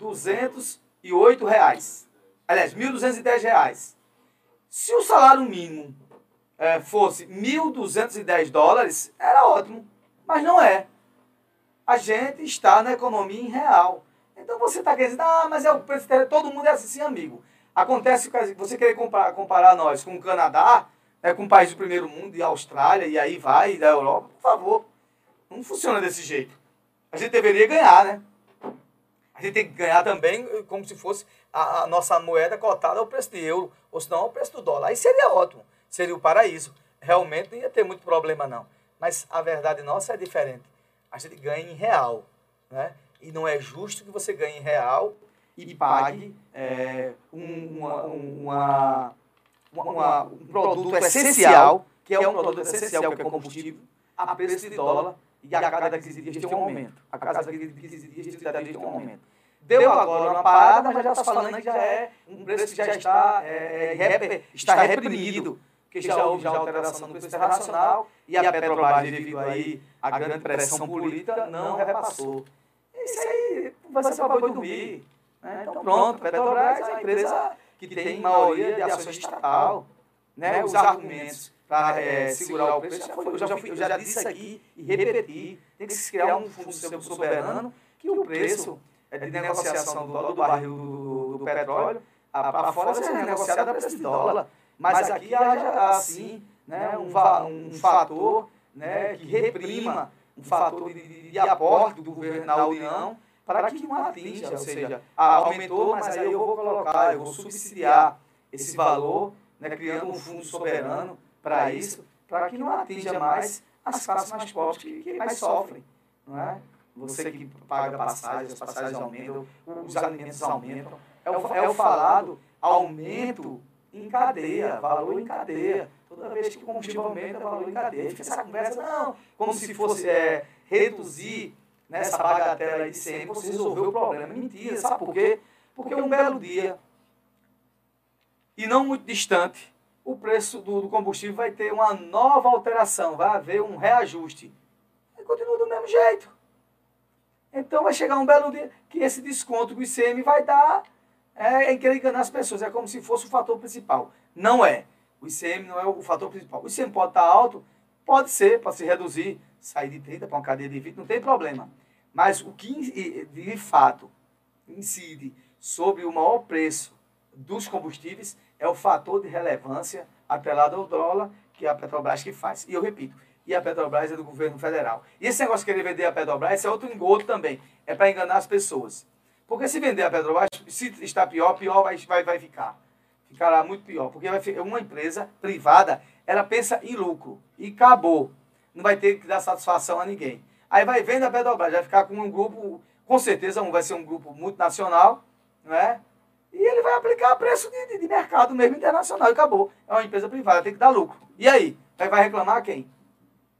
1.208 reais. Aliás, 1.210 reais. Se o salário mínimo eh, fosse 1.210 dólares, era ótimo. Mas não é. A gente está na economia em real. Então você está querendo dizer, ah, mas é o preço, todo mundo é assim, sim, amigo. Acontece que você querer comparar, comparar nós com o Canadá, né, com o país do primeiro mundo, e a Austrália, e aí vai, e da Europa, por favor. Não funciona desse jeito. A gente deveria ganhar, né? A gente tem que ganhar também eh, como se fosse a, a nossa moeda cotada ao preço de euro, ou senão ao preço do dólar. Aí seria ótimo, seria o paraíso. Realmente não ia ter muito problema, não. Mas a verdade nossa é diferente. A gente ganha em real, né? E não é justo que você ganhe em real e pague é, um, uma, uma, uma- um produto essencial, que é um produto essencial, que é combustível, a preço de dólar, e a cada 15 dias tem um aumento. A cada 15 dias, 30 dias tem um aumento. Deu agora uma parada, mas já está falando que já é um preço que já está, é, repre- está reprimido, porque já houve já alteração no preço internacional e a Petrobras, devido aí à grande pressão política, não repassou. Isso aí vai ser para boi dormir. Né? Então pronto, Petrobras é uma empresa que tem maioria de ações estatal. Né? Os argumentos para é, segurar o preço, já foi- eu, já fui- eu já disse aqui e repeti, tem que se criar um fundo soberano que o preço é de negociação do, do barril do, do petróleo, para fora seja negociado a preço de dólar. Mas aqui haja, assim, né, um, um fator né, que reprima, um fator de, de, de aporte do governo na União para que não atinja, ou seja, ah, aumentou, mas aí eu vou colocar, eu vou subsidiar esse valor, né, criando um fundo soberano para isso, para que não atinja mais as classes mais pobres que, que mais sofrem. Não é? Você que paga passagem, as passagens aumentam, os alimentos aumentam. É o, é o falado aumento em cadeia, valor em cadeia. Toda vez que o combustível aumenta, valor em cadeia. Fica essa conversa, não, como se fosse é, reduzir nessa bagatela aí de sempre, você resolveu o problema. Mentira, sabe por quê? Porque um belo dia, e não muito distante, o preço do, do combustível vai ter uma nova alteração, vai haver um reajuste. E continua do mesmo jeito. Então vai chegar um belo dia que esse desconto que o ICM vai dar é querer enganar as pessoas. É como se fosse o fator principal. Não é. O ICM não é o fator principal. O ICM pode estar alto, pode ser, pode se reduzir, sair de 30 para uma cadeia de 20, não tem problema. Mas o que de fato incide sobre o maior preço dos combustíveis é o fator de relevância atrelado ao dólar que é a Petrobras que faz. E eu repito, e a Petrobras é do governo federal. E esse negócio de querer vender a Petrobras é outro engodo também. É para enganar as pessoas. Porque se vender a Petrobras, se está pior, pior vai, vai, vai ficar. Ficará muito pior. Porque vai uma empresa privada, ela pensa em lucro. E acabou. Não vai ter que dar satisfação a ninguém. Aí vai vendo a Petrobras, vai ficar com um grupo, com certeza um vai ser um grupo multinacional, não é? E ele vai aplicar preço de, de, de mercado mesmo internacional e acabou. É uma empresa privada, tem que dar lucro. E aí? Aí vai reclamar quem?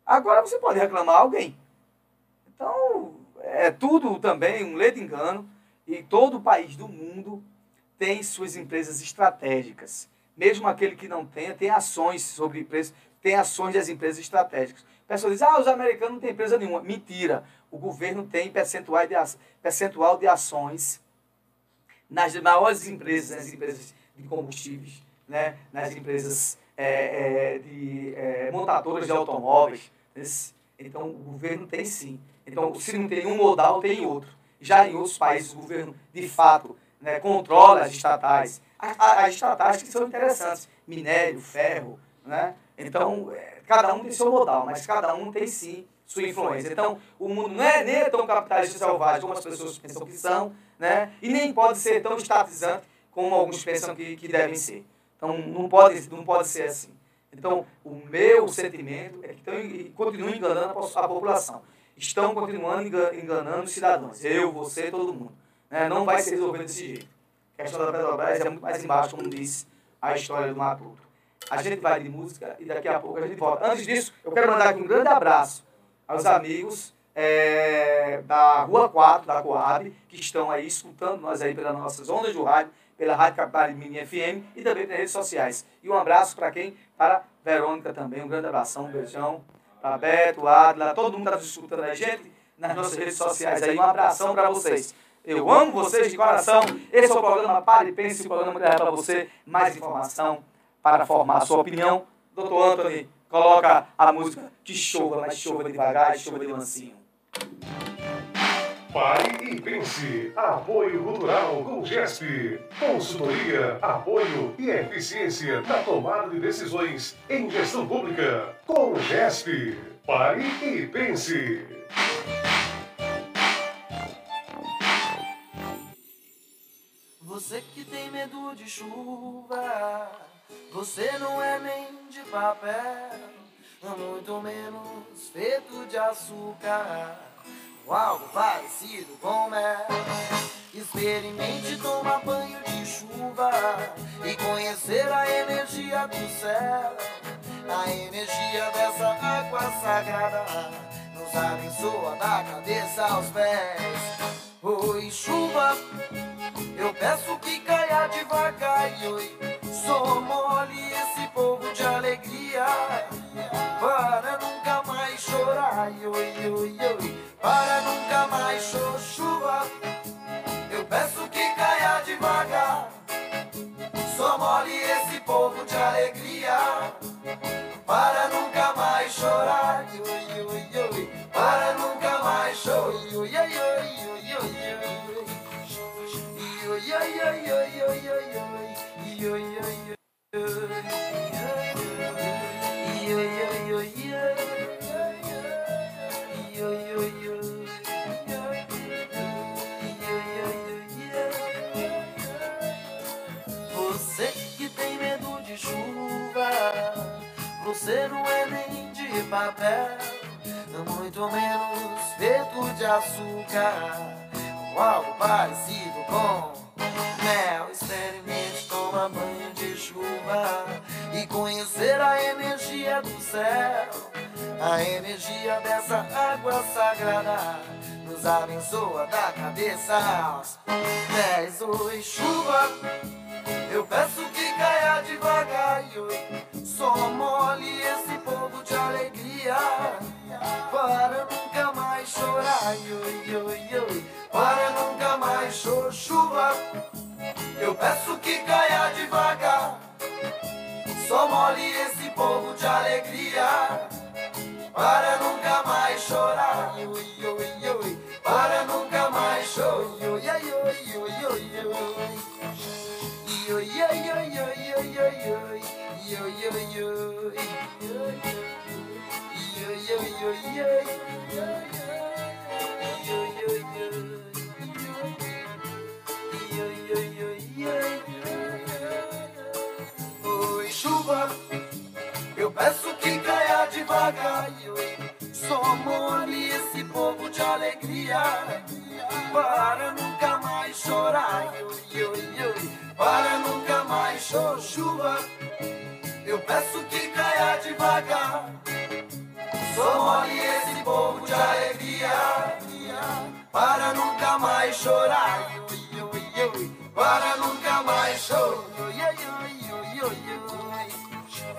Agora você pode reclamar alguém. Então, é tudo também um ledo engano. E todo país do mundo tem suas empresas estratégicas. Mesmo aquele que não tenha, tem ações sobre preço, tem ações das empresas estratégicas. pessoas dizem, ah, os americanos não têm empresa nenhuma. Mentira. O governo tem percentual de, percentual de ações nas maiores empresas, nas empresas de combustíveis, né? nas empresas é, é, de é, montadoras de automóveis. Então, o governo tem sim. Então, se não tem um modal, tem outro. Já em outros países, o governo, de fato, né, controla as estatais. As, as estatais que são interessantes, minério, ferro, né? Então, é, cada um tem seu modal, mas cada um tem sim sua influência. Então, o mundo não é nem é tão capitalista selvagem como as pessoas pensam que são, né? E nem pode ser tão estatizante como alguns pensam que, que devem ser. Então, não pode, não pode ser assim. Então, o meu sentimento é que estão, e continuam enganando a população. Estão continuando enga- enganando os cidadãos. Eu, você, todo mundo. Né? Não vai se resolver desse jeito. A questão da Petrobras é muito mais embaixo, como disse a história do Matuto. A gente vai de música e daqui a pouco a gente volta. Antes disso, eu quero mandar aqui um grande abraço aos amigos é, da Rua 4, da Coab, que estão aí escutando nós aí pelas nossas ondas do rádio, pela Rádio Capital Mini FM e também pelas redes sociais. E um abraço para quem? Para Verônica também, um grande abração, um beijão. Para Beto, Adla, todo mundo está nos escutando gente nas nossas redes sociais aí. Um abração para vocês. Eu amo vocês de coração. Esse é o programa Pare Pense, o programa que para você mais informação para formar a sua opinião. Doutor Anthony, coloca a música Que Chova, mas chova devagar e chova de mansinho. Pare e pense. Apoio Cultural com GESP. Consultoria, apoio e eficiência na tomada de decisões em gestão pública. Com GESP. Pare e pense. Você que tem medo de chuva, você não é nem de papel, muito menos feito de açúcar, algo parecido com mel. Experimente tomar banho de chuva e conhecer a energia do céu, a energia dessa água sagrada nos abençoa da cabeça aos pés. Oi, chuva. Eu peço que caia devagar oi, só mole esse povo de alegria para nunca mais chorar oi, oi, oi, para nunca mais chuva. Eu peço que caia devagar, só mole esse povo de alegria para nunca mais chorar e para nunca mais chorar e você não é nem de papel, muito menos feito de açúcar ou algo parecido com mel. Experimente tomar banho de chuva e conhecer a energia do céu. A energia dessa água sagrada nos abençoa da cabeça aos pés. Oi, chuva, eu peço que caia devagar. oi, Só mole esse povo de alegria para nunca mais chorar. e oi, oi, oi, para nunca mais chuva. Eu peço que caia devagar. Só mole esse povo de alegria para nunca mais chorar. e peço que caia devagar. Só mole esse povo de alegria para nunca mais chorar. Para nunca mais chuva. Eu peço que caia devagar. Só mole esse povo de alegria para nunca mais chorar. e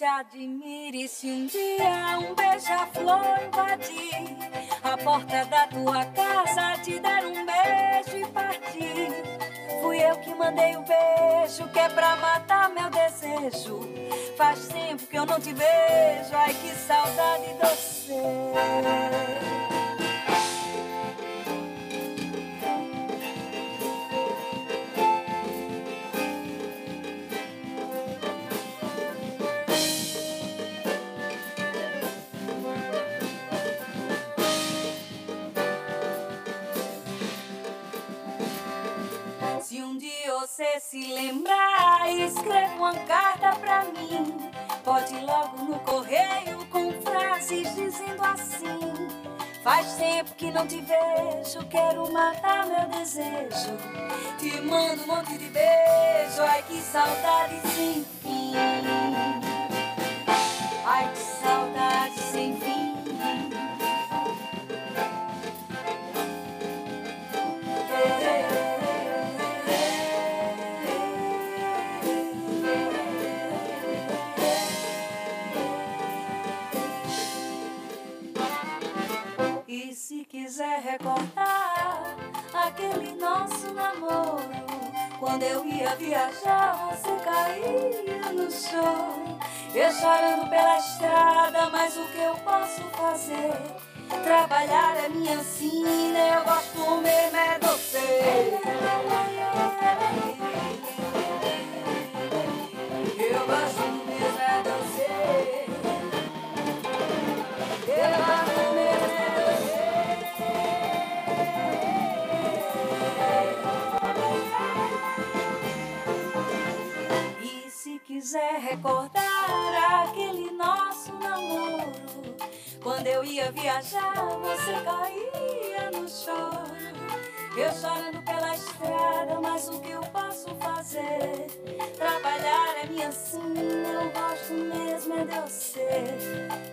Se admire se um dia um beija-flor invadir a porta da tua casa, te dar um beijo e partir. Fui eu que mandei o beijo, que é pra matar meu desejo. Faz tempo que eu não te vejo, ai que saudade de uma carta pra mim. Pode ir logo no correio com frases dizendo assim: Faz tempo que não te vejo, quero matar meu desejo. Te mando um monte de beijo, ai que saudade sem fim. Ai que saudade sem fim. Quiser recordar aquele nosso namoro, quando eu ia viajar, você caía no choro. Eu chorando pela estrada, mas o que eu posso fazer? Trabalhar é minha sina, eu gosto mesmo é de quiser recordar aquele nosso namoro, quando eu ia viajar, você caía no choro. Eu chorando pela estrada, mas o que eu posso fazer? Trabalhar é minha sina, eu gosto mesmo é de você.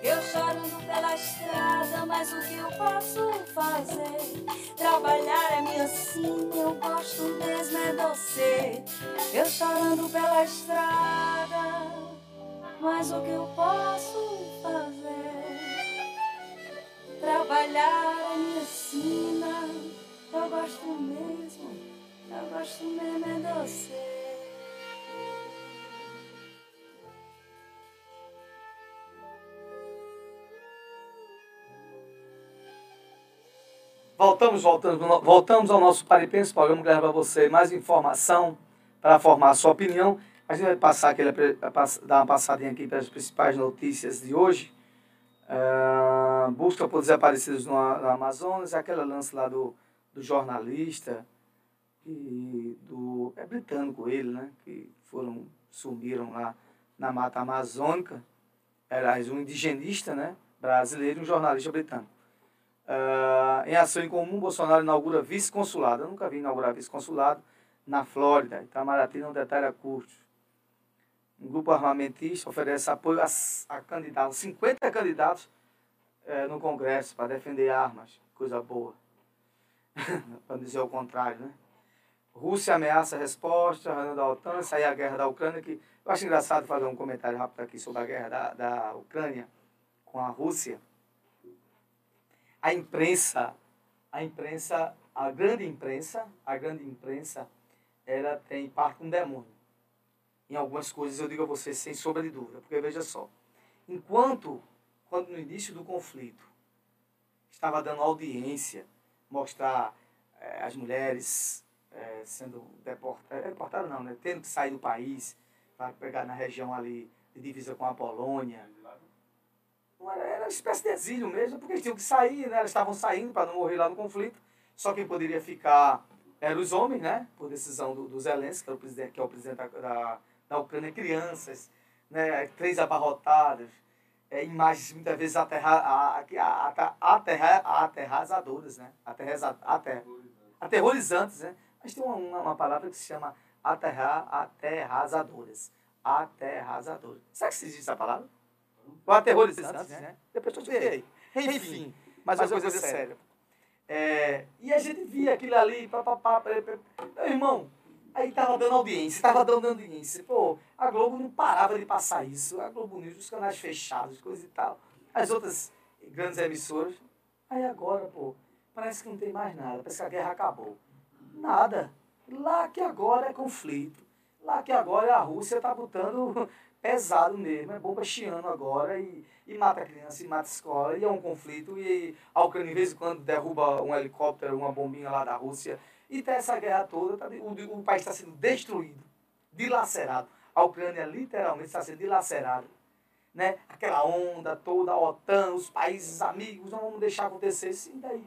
Eu chorando pela estrada, mas o que eu posso fazer? Trabalhar é minha sina, eu gosto mesmo é de você. Eu chorando pela estrada, mas o que eu posso fazer? Trabalhar é minha sina, eu gosto mesmo, eu gosto mesmo é de você. Voltamos, voltamos, voltamos ao nosso Paripense, programa que leva para você mais informação para formar a sua opinião. A gente vai passar aquele, dar uma passadinha aqui para as principais notícias de hoje. Ah, busca por desaparecidos no, no Amazonas, aquele lance lá do, do jornalista, e do, é britânico ele, né? Que foram, sumiram lá na Mata Amazônica. Aliás, um indigenista, né? Brasileiro e um jornalista britânico. Ah, em ação em comum, Bolsonaro inaugura vice-consulado. Eu nunca vi inaugurar vice-consulado na Flórida. Itamaraty não detalha curso. Um grupo armamentista oferece apoio a, a candidatos, 50 candidatos eh, no Congresso para defender armas. Coisa boa. (laughs) para dizer o contrário, né? Rússia ameaça a resposta, reunião da OTAN, sair a guerra da Ucrânia, que eu acho engraçado fazer um comentário rápido aqui sobre a guerra da, da Ucrânia com a Rússia. A imprensa, a imprensa, a grande imprensa, a grande imprensa, ela tem parte com demônio. Em algumas coisas eu digo a você sem sombra de dúvida, porque veja só, enquanto, quando no início do conflito, estava dando audiência, mostrar eh, as mulheres eh, sendo deportadas, deportadas não, né? tendo que sair do país para pegar na região ali de divisa com a Polônia. Era uma espécie de exílio mesmo, porque eles tinham que sair, né? elas estavam saindo para não morrer lá no conflito. Só quem poderia ficar eram os homens, né? por decisão do, do Zelensky, que é o presidente, que é o presidente da, da, da Ucrânia, crianças, né? três abarrotadas, é, imagens muitas vezes aterra, a, a, a, aterra, aterrazadoras, né? Aterreza, ater, aterrorizantes, né? Mas tem uma, uma, palavra que se chama aterra, aterrazadoras. Aterrazadoras. Será que se diz essa palavra? Ou aterrorizantes, né? Depois eu te. Enfim, mas, mas é uma coisa séria. É, e a gente via aquilo ali, papapá, meu irmão, Aí tava dando audiência, tava dando audiência. Pô, a Globo não parava de passar isso. A Globo News, os canais fechados, coisa e tal. As outras grandes emissoras. Aí agora, pô, parece que não tem mais nada. Parece que a guerra acabou. Nada. Lá que agora é conflito. Lá que agora a Rússia tá botando (laughs) pesado mesmo. É bomba chiando agora e, e mata criança, e mata escola. E é um conflito. E a Ucrânia, de vez em quando, derruba um helicóptero, uma bombinha lá da Rússia. E tá essa guerra toda, tá, o, o país está sendo destruído, dilacerado. A Ucrânia literalmente está sendo dilacerada. Né? Aquela onda toda, a OTAN, os países amigos, não vamos deixar acontecer isso. E daí?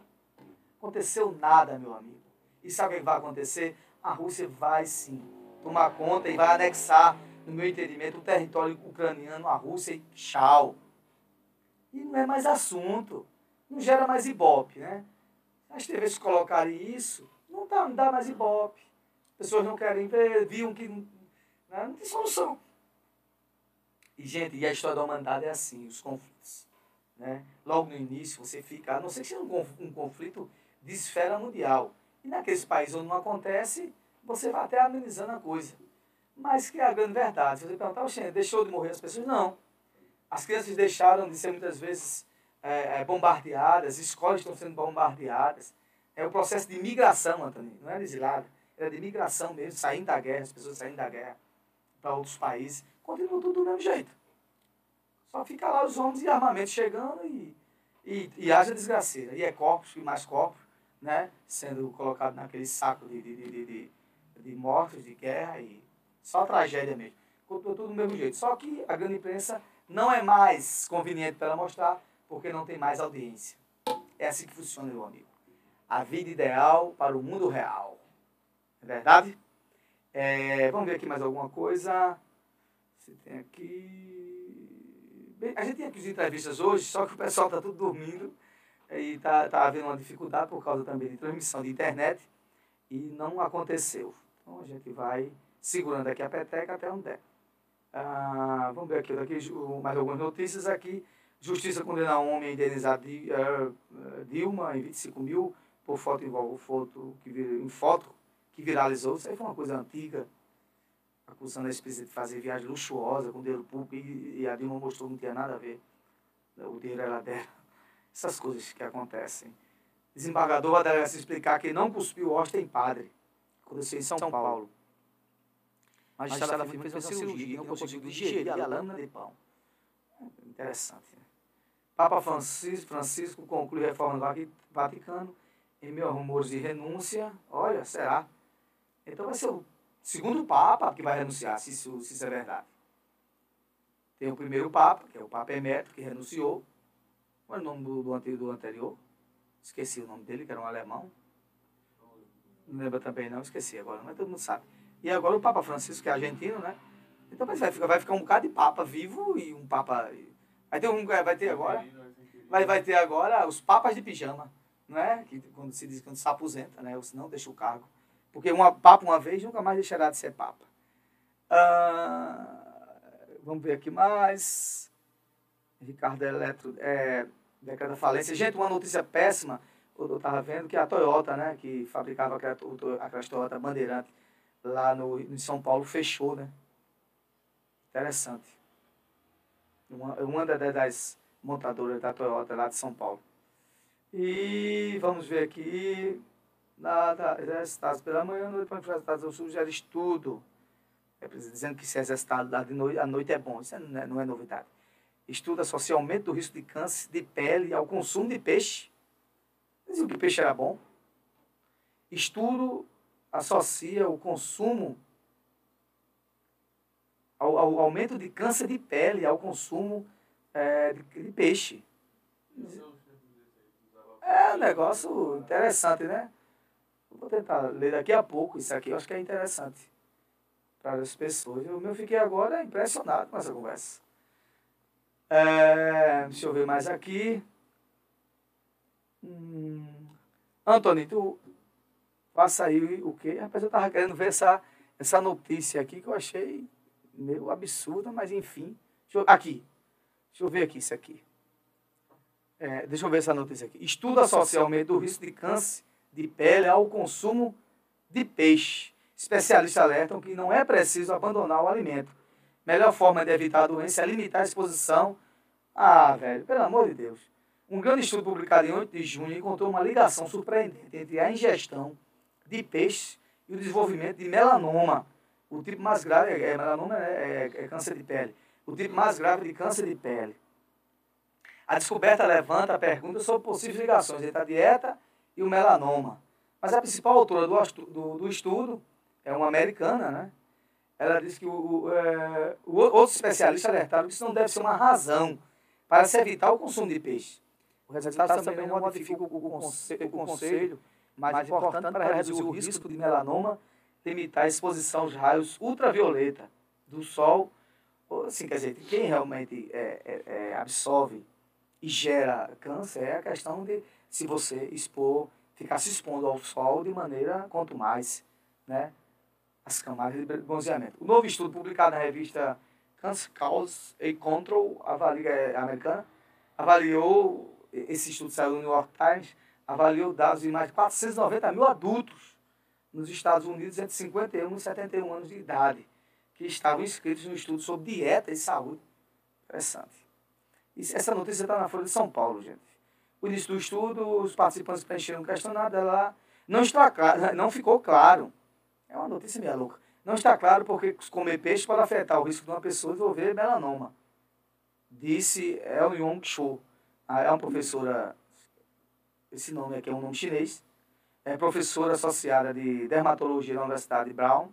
Aconteceu nada, meu amigo. E sabe o que vai acontecer? A Rússia vai sim tomar conta e vai anexar, no meu entendimento, o território ucraniano à Rússia e tchau. E não é mais assunto. Não gera mais ibope, né? As TVs colocarem isso, dá, não dá mais ibope. As pessoas não querem ver, viam que né, não tem solução. E, gente, e a história da humanidade é assim, os conflitos. Né? Logo no início, você fica, a não ser que seja um, conf- conflito de esfera mundial. E naqueles países onde não acontece, você vai até amenizando a coisa. Mas que é a grande verdade. Você perguntar, "Oxê, deixou de morrer as pessoas? Não. As crianças deixaram de ser muitas vezes é, bombardeadas, escolas estão sendo bombardeadas. É o processo de migração, Antônio, não é exilado, era de migração mesmo, saindo da guerra, as pessoas saindo da guerra para outros países. Continua tudo do mesmo jeito. Só fica lá os homens e armamento chegando e, e, e haja desgraceira. E é corpos e mais corpos, né? Sendo colocado naquele saco de, de, de, de, de, de mortos, de guerra e só tragédia mesmo. Continua tudo do mesmo jeito. Só que a grande imprensa não é mais conveniente para ela mostrar porque não tem mais audiência. É assim que funciona, meu amigo. A vida ideal para o mundo real. É verdade? É, vamos ver aqui mais alguma coisa. Se tem aqui. Bem, a gente tinha aqui as entrevistas hoje, só que o pessoal está tudo dormindo. E está tá havendo uma dificuldade por causa também de transmissão de internet. E não aconteceu. Então a gente vai segurando aqui a peteca até onde der. Ah, vamos ver aqui daqui, mais algumas notícias aqui. Justiça condena homem a indenizar Di- eh, eh, Dilma em 25 mil por foto em foto que, vir- em foto que viralizou. Isso aí foi uma coisa antiga, acusando a ex-presidente de fazer viagem luxuosa com dinheiro público e, e a Dilma mostrou que não tinha nada a ver. O dinheiro era dela. (laughs) Essas coisas que acontecem. Desembargador vai delegacia explicar que não cuspiu hóstia em padre. Aconteceu em São Paulo. Magistrada afirma que fez uma cirurgia não conseguiu digerir a lâmina de pão. Interessante. Né? Papa Francisco, Francisco conclui reforma do Vati- Vaticano meio a rumores de renúncia. Olha, será? Então vai ser o segundo Papa que vai renunciar, se isso, se isso é verdade. Tem o primeiro Papa, que é o Papa Emérito, que renunciou. Qual é o nome do, do, ante- do anterior? Esqueci o nome dele, que era um alemão. Não lembro também não, esqueci agora, mas todo mundo sabe. E agora o Papa Francisco, que é argentino, né? Então vai, ficar, vai ficar um bocado de Papa vivo e um Papa. Vai ter, um, vai ter agora. Vai, vai ter agora os papas de pijama, não é? Que quando se diz quando se aposenta, né? Ou se não deixa o cargo. Porque uma papa uma vez nunca mais deixará de ser papa. Ah, vamos ver aqui mais. Ricardo Eletro, é, decreta falência. Gente, uma notícia péssima. Eu estava vendo que a Toyota, né? Que fabricava aquela, aquela Toyota Bandeirante lá no, em São Paulo, fechou, né? Interessante. Uma, uma da- das montadoras da Toyota lá de São Paulo. E vamos ver aqui. Nada, exercitados pela manhã, noite para enfrentados ao sul, gera estudo. É, dizendo que se de noite, à noite é bom. Isso não é, não é novidade. Estuda associa aumento do risco de câncer de pele ao consumo de peixe. Diziam que peixe era bom. Estudo associa o consumo ao, ao aumento de câncer de pele ao consumo é, de, de peixe. É um negócio interessante, né? Vou tentar ler daqui a pouco isso aqui, eu acho que é interessante para as pessoas. Eu eu fiquei agora impressionado com essa conversa. É, deixa eu ver mais aqui. Hum, Antônio, tu passa aí o quê? Rapaz, eu estava querendo ver essa, essa notícia aqui que eu achei meio absurda, mas enfim. Deixa eu- aqui. Deixa eu ver aqui isso aqui. É, deixa eu ver essa notícia aqui. Estuda socialmente o risco de câncer de pele ao consumo de peixe. Especialistas alertam que não é preciso abandonar o alimento. Melhor forma de evitar a doença é limitar a exposição. Ah, velho, pelo amor de Deus. Um grande estudo publicado em 8 de junho encontrou uma ligação surpreendente entre a ingestão de peixe e o desenvolvimento de melanoma. O tipo mais grave é, é melanoma é, é, é câncer de pele. O tipo mais grave de câncer de pele. A descoberta levanta a pergunta sobre possíveis ligações entre a dieta e o melanoma. Mas a principal autora do, do, do estudo é uma americana, né? Ela diz que o, o, é, o- outros especialistas alertaram que isso não deve ser uma razão para se evitar o consumo de peixe. O resultado também não modifica o, o conse- o conselho, mas importante para reduzir o risco de melanoma, limitar a exposição aos raios ultravioleta do sol. Assim, quer dizer, quem realmente é, é, é, absorve e gera câncer é a questão de se você expor, ficar se expondo ao sol de maneira quanto mais, né? As camadas de bronzeamento. O novo estudo publicado na revista Cancer Cause and Control, avalia, é, americana, avaliou, esse estudo saiu no New York Times, avaliou dados de mais de 490 mil adultos nos Estados Unidos entre 51 e 71 anos de idade, que estavam inscritos no estudo sobre dieta e saúde. Interessante. Isso- essa notícia está na Folha de São Paulo, gente. O início do estudo, os participantes preencheram um questionário lá. Não, está claro, (laughs) não ficou claro. É uma notícia meio louca. Não está claro porque comer peixe pode afetar o risco de uma pessoa desenvolver melanoma. Disse El Yong Cho. Ah, É uma professora, esse nome aqui é um nome chinês, é professora associada de dermatologia na Universidade de Brown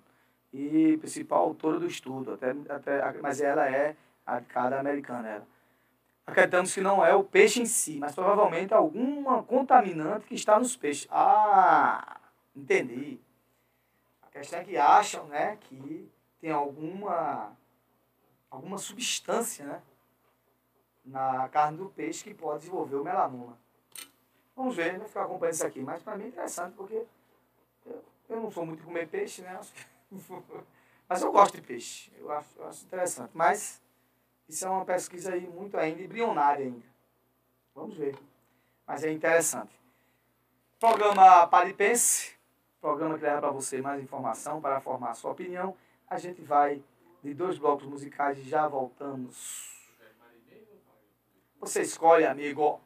e principal autora do estudo, até, até, mas ela é a cada americana. Ela. Acreditamos que não é o peixe em si, mas provavelmente alguma contaminante que está nos peixes. Ah, entendi. A questão é que acham né, que tem alguma, alguma substância né, na carne do peixe que pode desenvolver o melanoma. Vamos ver, vai ficar acompanhando isso aqui. Mas para mim é interessante porque eu, eu não sou muito de comer peixe, né? (laughs) Mas eu gosto de peixe. Eu acho, eu acho interessante. Mas isso é uma pesquisa aí muito ainda embrionária ainda. Vamos ver. Mas é interessante. Programa Paripense, programa que leva para você mais informação para formar sua opinião. A gente vai de dois blocos musicais e já voltamos. Você escolhe, amigo.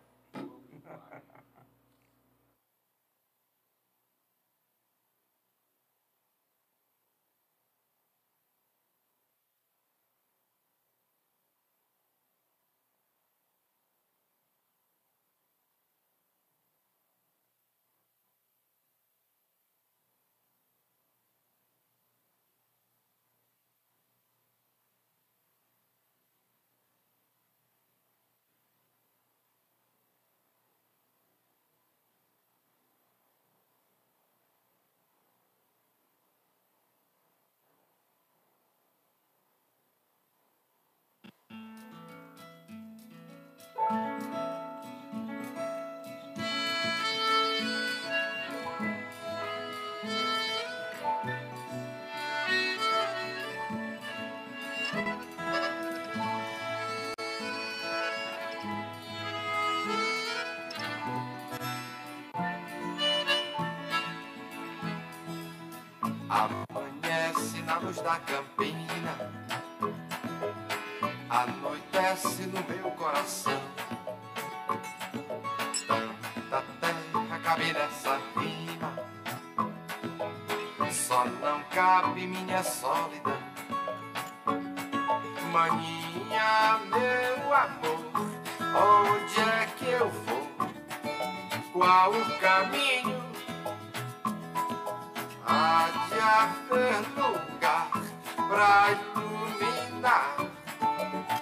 Da campina, anoitece no meu coração. Tanta terra cabe nessa rima, só não cabe minha solidão. Maninha, meu amor, pra iluminar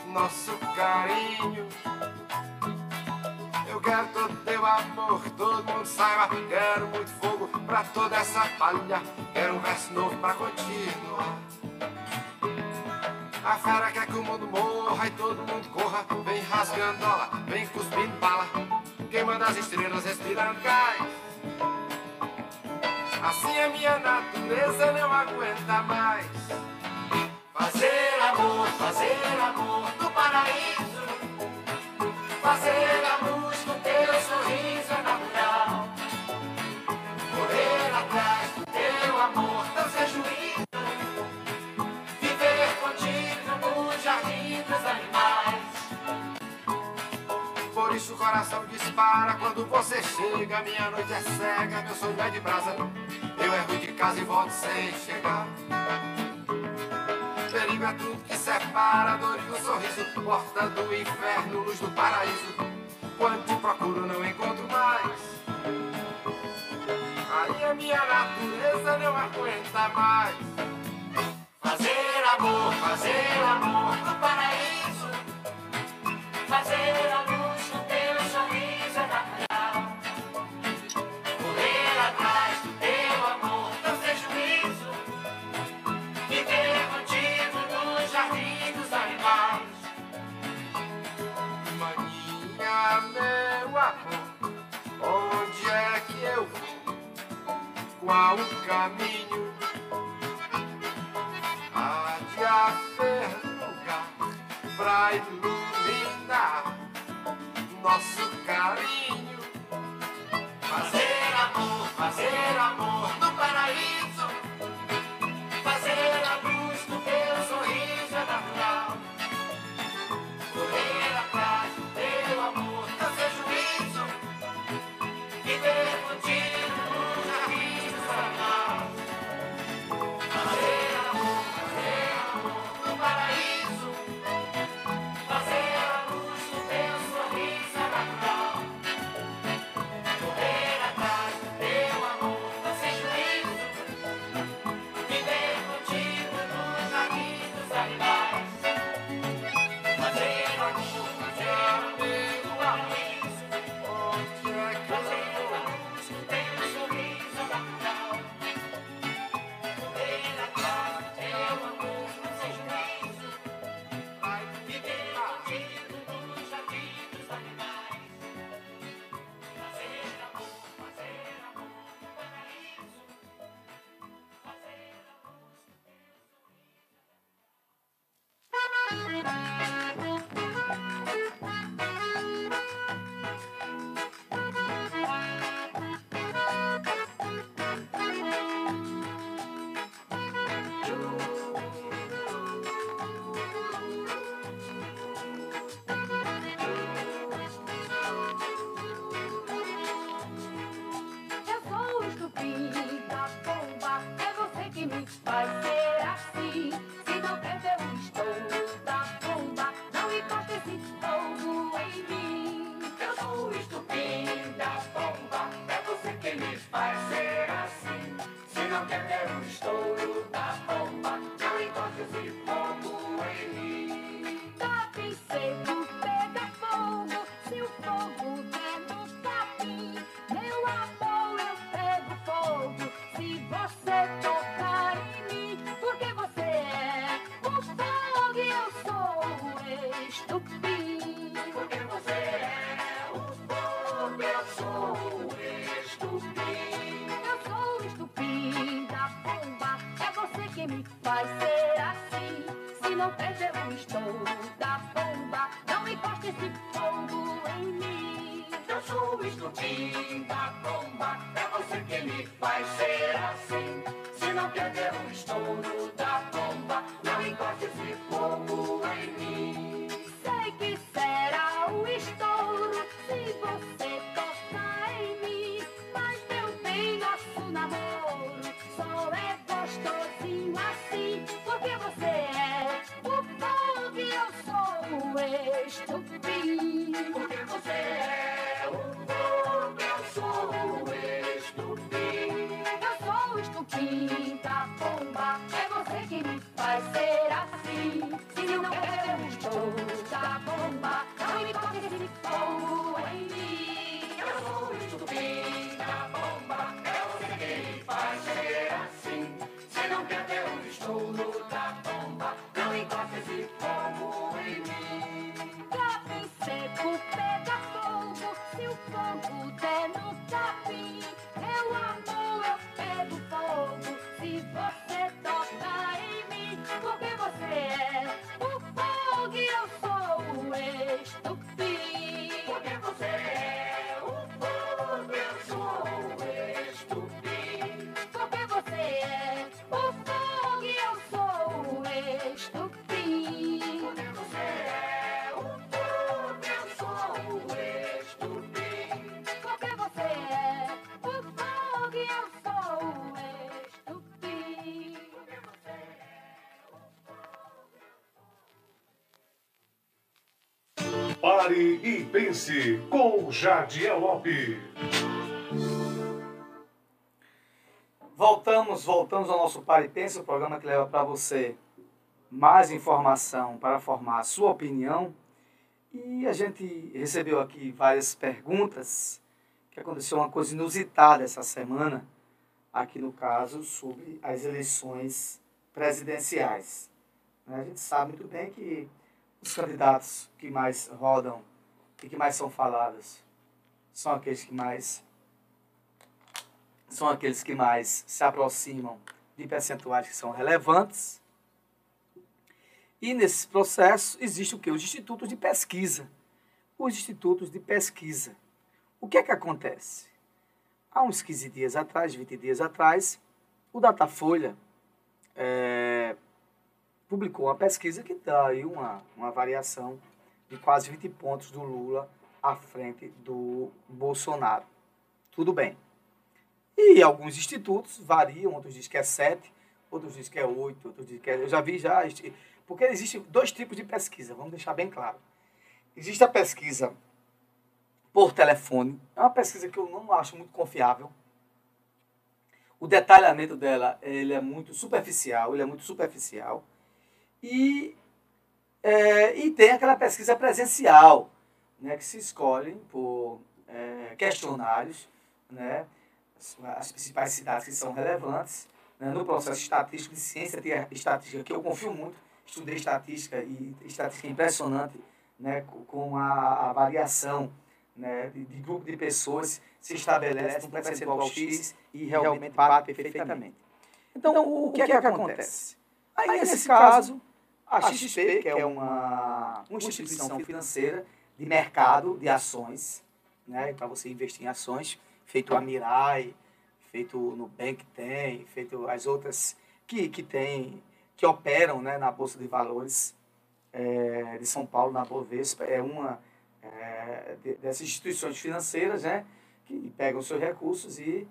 nosso carinho. Eu quero todo teu amor, todo mundo saiba. Quero muito fogo pra toda essa palha. Quero um verso novo pra continuar. A fera quer que o mundo morra e todo mundo corra. Vem rasgando dólar, vem cuspindo bala. Queimando as estrelas, respirando gás. Assim a minha natureza não aguenta mais fazer amor no paraíso. Fazer a luz do teu sorriso é natural. Correr atrás do teu amor, não ser. Viver contigo no jardim dos animais. Por isso o coração dispara quando você chega. Minha noite é cega, meu sonho é de brasa. Eu erro de casa e volto sem chegar ilumina tudo que separa. e o sorriso, porta do inferno, luz do paraíso. Quando te procuro, não encontro mais. Aí a minha natureza não aguenta mais. Fazer amor, fazer amor no paraíso. Fazer amor. o caminho Há de haver lugar pra iluminar Nosso carinho. Fazer amor, fazer amor no paraíso. mas eu estou da bomba. Não encoste esse fogo em mim. Eu sou estupida bomba, é você que me faz ser assim. Se não quer ver o estouro da bomba, não encoste esse fogo em mim. Sei que será o estouro se você este. Porque você é o bobo, eu sou o estupim. Eu sou o estupim da bomba, é você que me faz ser. Pense com Jadiel Lopes. Voltamos, voltamos ao nosso Pare e Pense, o programa que leva para você mais informação para formar a sua opinião. E a gente recebeu aqui várias perguntas, que aconteceu uma coisa inusitada essa semana, aqui no caso, sobre as eleições presidenciais. A gente sabe muito bem que os candidatos que mais rodam e que mais são falados são aqueles que mais são aqueles que mais se aproximam de percentuais que são relevantes. E nesse processo existe o que? Os institutos de pesquisa. Os institutos de pesquisa. O que é que acontece? Há uns 15 dias atrás, 20 dias atrás, o Datafolha é, publicou uma pesquisa que dá aí uma, uma variação de quase 20 pontos do Lula à frente do Bolsonaro. Tudo bem. E alguns institutos variam, outros dizem que é 7, outros dizem que é 8, outros dizem que é... Eu já vi já... Porque existem dois tipos de pesquisa, vamos deixar bem claro. Existe a pesquisa por telefone, é uma pesquisa que eu não acho muito confiável. O detalhamento dela ele é muito superficial, ele é muito superficial. E, é, e tem aquela pesquisa presencial, né, que se escolhem por é, questionários, né, as principais cidades que são relevantes né, no processo estatístico de ciência de estatística, que eu confio muito, estudei estatística e estatística impressionante, né, com a, a variação né, de, de, grupo de pessoas se estabelece um percentual X e realmente bate perfeitamente. Então, o, o que, é que acontece? Aí, nesse caso, a XP, que é uma, uma instituição financeira de mercado de ações, né, para você investir em ações, feito a Mirai, feito no Nubank tem, feito as outras que, que tem, que operam né, na Bolsa de Valores é, de São Paulo, na Bovespa, é uma é, dessas instituições financeiras né, que pegam seus recursos e,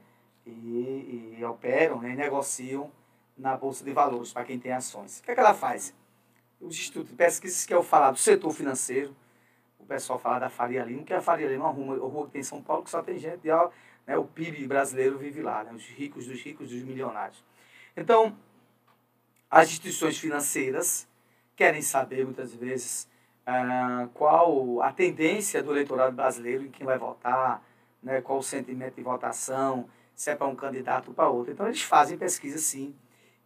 e, e operam, né, negociam na Bolsa de Valores, para quem tem ações. O que, é que ela faz? Os institutos de pesquisa que eu falar do setor financeiro, o pessoal fala da Faria Lima, que é a Faria Lima é uma rua, rua que tem em São Paulo, que só tem gente de né, o PIB brasileiro vive lá, né, os ricos dos ricos, dos milionários. Então, as instituições financeiras querem saber, muitas vezes, ah, qual a tendência do eleitorado brasileiro em quem vai votar, né, qual o sentimento de votação, se é para um candidato ou para outro. Então, eles fazem pesquisa, sim,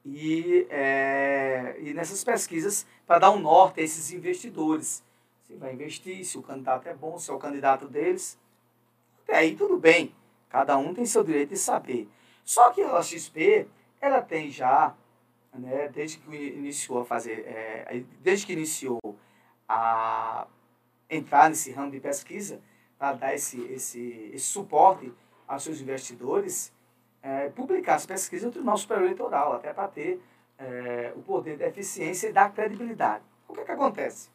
e, é, e nessas pesquisas, para dar um norte a esses investidores. Se vai investir, se o candidato é bom, se é o candidato deles, até aí tudo bem. Cada um tem seu direito de saber. Só que a XP, ela tem já, né, desde que iniciou a fazer, é, desde que iniciou a entrar nesse ramo de pesquisa, para dar esse, esse, esse suporte aos seus investidores, é, publicar as pesquisas do nosso superior eleitoral, até para ter é, o poder da eficiência e da credibilidade. O que, é que acontece?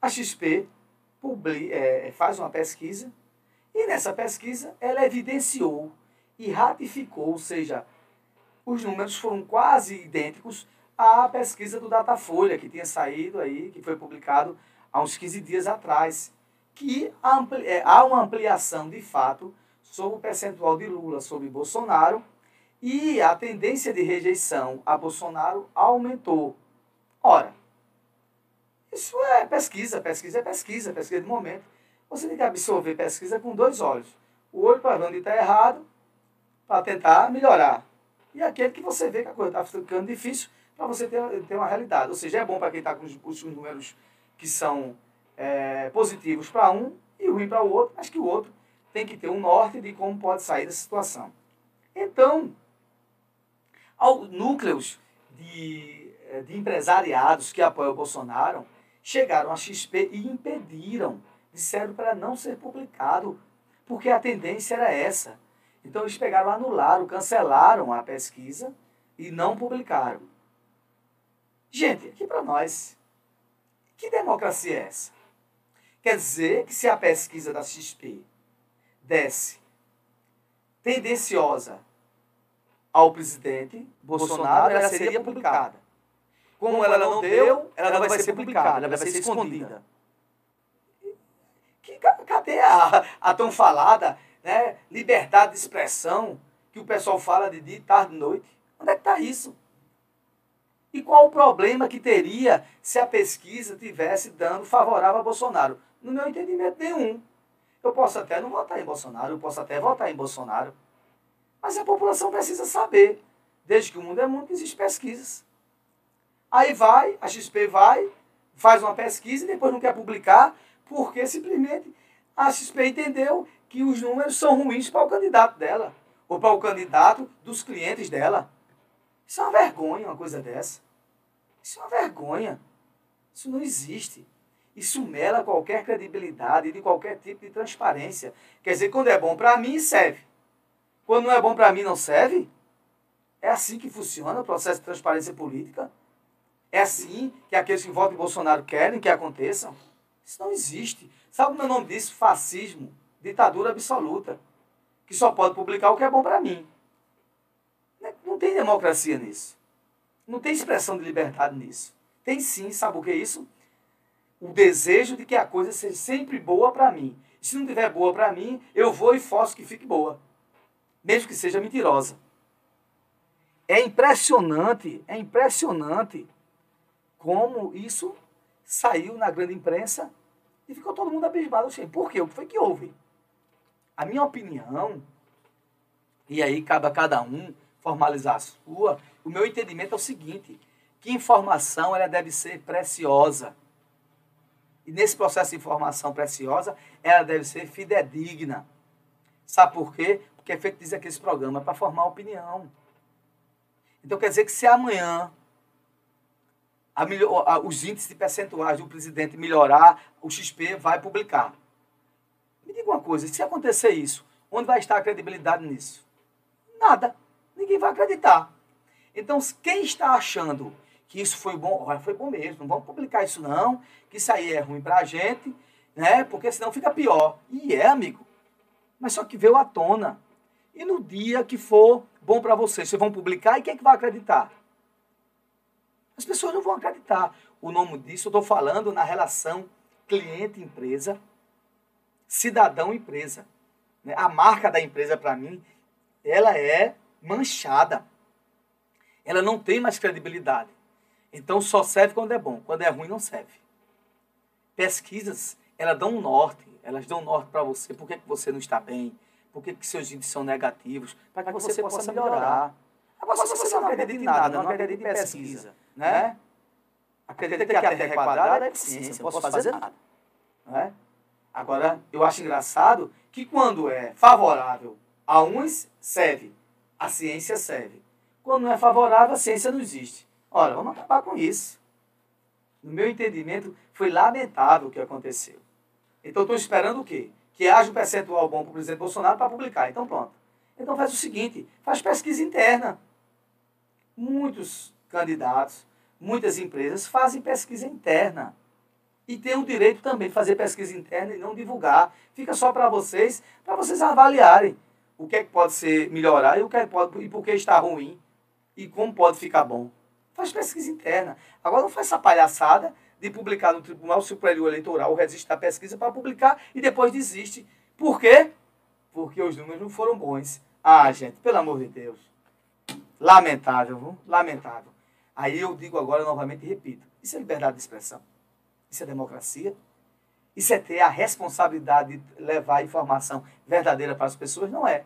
A XP publica, é, faz uma pesquisa e nessa pesquisa ela evidenciou e ratificou, ou seja, os números foram quase idênticos à pesquisa do Datafolha, que tinha saído aí, que foi publicado há uns 15 dias atrás, que é, há uma ampliação de fato sobre o percentual de Lula sobre Bolsonaro e a tendência de rejeição a Bolsonaro aumentou. Ora, isso é pesquisa, pesquisa é pesquisa, pesquisa de momento. Você tem que absorver pesquisa com dois olhos. O olho para ver onde está errado, para tentar melhorar. E aquele que você vê que a coisa está ficando difícil para você ter, ter uma realidade. Ou seja, é bom para quem está com os, os, números que são é, positivos para um e ruim para o outro, mas que o outro tem que ter um norte de como pode sair dessa situação. Então, núcleos de, é, de empresariados que apoiam o Bolsonaro chegaram a XP e impediram disseram para não ser publicado, porque a tendência era essa. Então eles pegaram, anularam, cancelaram a pesquisa e não publicaram. Gente, aqui para nós, que democracia é essa? Quer dizer que se a pesquisa da XP desse tendenciosa ao presidente Bolsonaro, ela seria publicada. Como ela não deu, ela não vai ser publicada, ela vai ser escondida. Que, ca- cadê a, a tão falada né, liberdade de expressão que o pessoal fala de dia, tarde e noite? Onde é que está isso? E qual o problema que teria se a pesquisa tivesse dando favorável a Bolsonaro? No meu entendimento, nenhum. Eu posso até não votar em Bolsonaro, eu posso até votar em Bolsonaro. Mas a população precisa saber. Desde que o mundo é mundo, existem pesquisas. Aí vai, a XP vai, faz uma pesquisa e depois não quer publicar, porque simplesmente a XP entendeu que os números são ruins para o candidato dela, ou para o candidato dos clientes dela. Isso é uma vergonha, uma coisa dessa. Isso é uma vergonha. Isso não existe. Isso mela qualquer credibilidade de qualquer tipo de transparência. Quer dizer, quando é bom para mim, serve. Quando não é bom para mim, não serve? É assim que funciona o processo de transparência política? É assim que aqueles que votam em Bolsonaro querem que aconteçam? Isso não existe. Sabe o meu nome disso? Fascismo. Ditadura absoluta. Que só pode publicar o que é bom para mim. Não tem democracia nisso. Não tem expressão de liberdade nisso. Tem sim, sabe o que é isso? O desejo de que a coisa seja sempre boa para mim. Se não tiver boa para mim, eu vou e faço que fique boa. Mesmo que seja mentirosa. É impressionante, é impressionante como isso saiu na grande imprensa e ficou todo mundo abismado. Sei, por quê? O que foi que houve? A minha opinião, e aí cabe a cada um formalizar a sua, o meu entendimento é o seguinte, que informação ela deve ser preciosa. E nesse processo de informação preciosa, ela deve ser fidedigna. Sabe por quê? Porque é feito dizer aqui esse programa para formar opinião. Então quer dizer que se amanhã a melhor- a- os índices de percentuais do presidente melhorar, o XP vai publicar. Me diga uma coisa, se acontecer isso, onde vai estar a credibilidade nisso? Nada. Ninguém vai acreditar. Então, quem está achando que isso foi bom, foi bom mesmo, não vamos publicar isso não, que isso aí é ruim para a gente, né? Porque senão fica pior. E é, amigo. Mas só que veio à tona. E no dia que for bom para vocês, vocês vão publicar e quem é que vai acreditar? As pessoas não vão acreditar. O nome disso eu estou falando na relação cliente-empresa, cidadão-empresa. né? A marca da empresa, para mim, ela é manchada. Ela não tem mais credibilidade. Então só serve quando é bom. Quando é ruim, não serve. Pesquisas, elas dão um norte. Elas dão um norte para você. Por que, que você não está bem? Por que, que seus índices são negativos? Para que, você, possa melhorar. Agora, se você não acredita em nada, não acredita em pesquisa, né? Acredita que a Terra é quadrada, é ciência, não posso fazer nada. Né? Agora, eu acho engraçado que quando é favorável a uns, serve. A ciência serve. Quando não é favorável, a ciência não existe. Ora, vamos acabar com isso. No meu entendimento, foi lamentável o que aconteceu. Então, estou esperando o quê? Que haja um percentual bom para o presidente Bolsonaro para publicar. Então, pronto. Então, faz o seguinte: faz pesquisa interna. Muitos candidatos, muitas empresas fazem pesquisa interna. E tem o direito também de fazer pesquisa interna e não divulgar. Fica só para vocês, para vocês avaliarem o que é que pode ser melhorar e o que é que pode e por que está ruim e como pode ficar bom. Faz pesquisa interna. Agora não faz essa palhaçada de publicar no Tribunal Superior Eleitoral o registro da pesquisa para publicar e depois desiste. Por quê? Porque os números não foram bons. Ah, gente, pelo amor de Deus. Lamentável, viu? Lamentável. Aí eu digo agora novamente e repito: isso é liberdade de expressão. Isso é democracia. Isso é ter a responsabilidade de levar a informação verdadeira para as pessoas? Não é.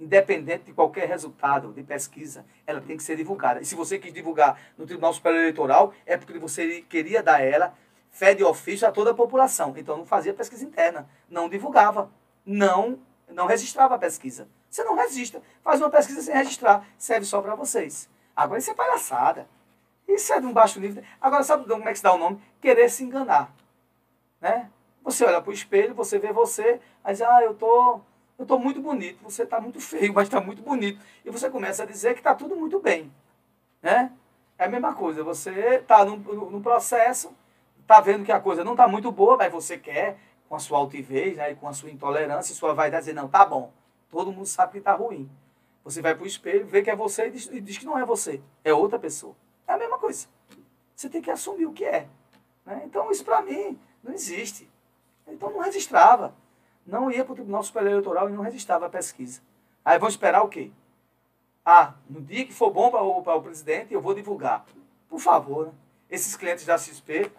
Independente de qualquer resultado de pesquisa, ela tem que ser divulgada. E se você quis divulgar no Tribunal Superior Eleitoral, é porque você queria dar ela fé de ofício a toda a população. Então não fazia pesquisa interna, não divulgava, não, não registrava a pesquisa. Você não registra, faz uma pesquisa sem registrar, serve só para vocês. Agora isso é palhaçada. Isso é de um baixo nível. Agora, sabe como é que se dá o nome? Querer se enganar. Né? Você olha para o espelho, você vê você, aí diz, ah, eu tô, eu tô muito bonito, você está muito feio, mas está muito bonito. E você começa a dizer que está tudo muito bem. Né? É a mesma coisa, você está no, no, no processo, está vendo que a coisa não está muito boa, mas você quer, com a sua altivez, né, com a sua intolerância, sua vaidade, dizer, não, tá bom. Todo mundo sabe que está ruim. Você vai para o espelho, vê que é você e diz, e diz que não é você, é outra pessoa. É a mesma coisa. Você tem que assumir o que é. Né? Então, isso para mim não existe. Então não registrava. Não ia para o Tribunal Superior Eleitoral e não registrava a pesquisa. Aí vão esperar o quê? Ah, no dia que for bom para o, para o presidente, eu vou divulgar. Por favor, né? esses clientes da XP,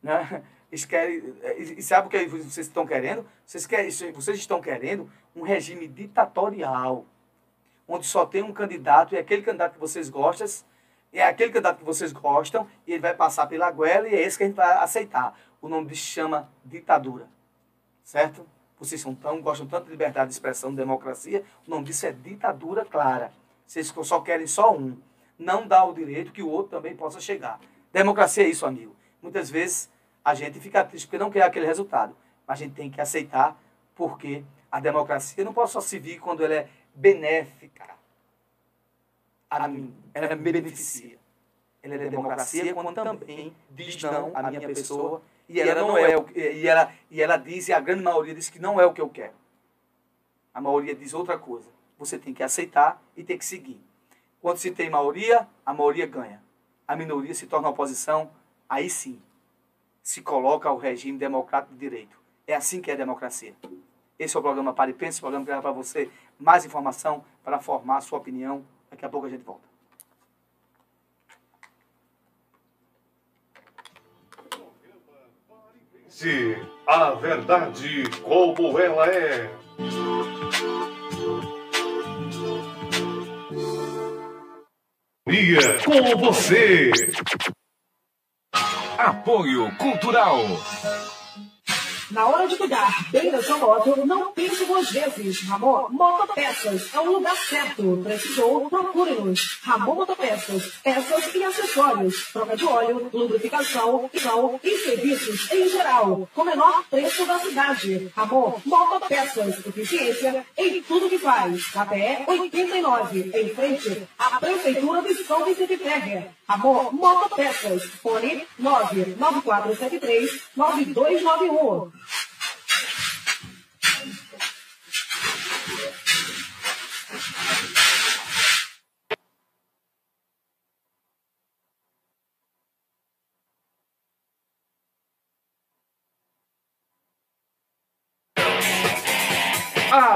né? Eles querem, e sabe o que vocês estão querendo? Vocês, querem, vocês estão querendo um regime ditatorial, onde só tem um candidato e aquele candidato que vocês gostam, é aquele candidato que vocês gostam e ele vai passar pela goela e é esse que a gente vai aceitar. O nome disso chama ditadura. Certo? Vocês são tão, gostam tanto de liberdade de expressão, de democracia, o nome disso é ditadura clara. Vocês só querem só um. Não dá o direito que o outro também possa chegar. Democracia é isso, amigo. Muitas vezes a gente fica triste porque não quer aquele resultado. Mas a gente tem que aceitar porque a democracia não pode só se vir quando ela é benéfica a mim. Ela me beneficia. Ela é democracia quando também diz não à minha pessoa e ela não é o e ela e ela diz e a grande maioria diz que não é o que eu quero. A maioria diz outra coisa. Você tem que aceitar e tem que seguir. Quando se tem maioria, a maioria ganha. A minoria se torna oposição, aí sim se coloca o regime democrático de direito. É assim que é a democracia. Esse é o programa Pare e Pense, o programa que leva para você mais informação para formar a sua opinião. Daqui a pouco a gente volta. Se a verdade como ela é. Dia com você. Apoio Cultural. Na hora de cuidar bem da sua moto, não pense duas vezes. Ramon Motopeças é o lugar certo. Precisou? Procure-nos. Ramon Motopeças. Peças e acessórios. Troca de óleo, lubrificação, sal e serviços em geral. Com menor preço da cidade. Ramon Motopeças. Eficiência em tudo que faz. KPE 89. Em frente à Prefeitura de São Vicente Ferrer. Amor Motopeças. Fone 99473 9291.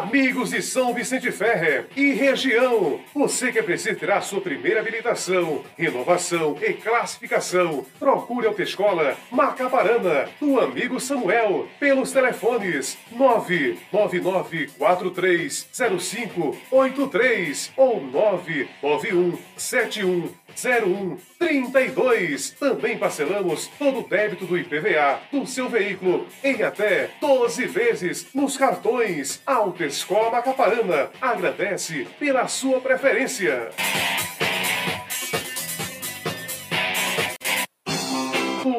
Amigos de São Vicente Ferrer e região, você que precisa tirar sua primeira habilitação, renovação e classificação, procure a Autoescola Macaparana, do amigo Samuel, pelos telefones 999430583 ou 991710132. Também parcelamos todo o débito do IPVA do seu veículo em até 12 vezes nos cartões Autoescola Macaparana. Agradece pela sua preferência.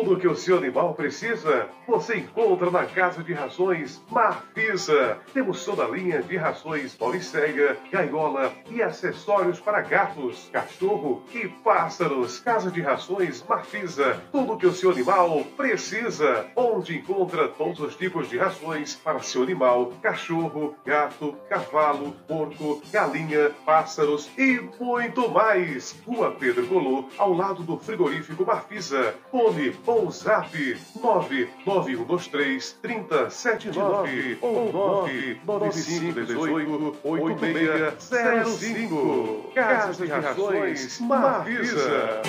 Tudo que o seu animal precisa, você encontra na Casa de Rações Marfisa. Temos toda a linha de rações Paulicega, gaiola e acessórios para gatos, cachorro e pássaros. Casa de Rações Marfisa. Tudo que o seu animal precisa. Onde encontra todos os tipos de rações para seu animal, cachorro, gato, cavalo, porco, galinha, pássaros e muito mais. Rua Pedro Golô, ao lado do frigorífico Marfisa. Fone ou zap 99123 3079 ou 99518 8605. Casa de Rações Marvisa.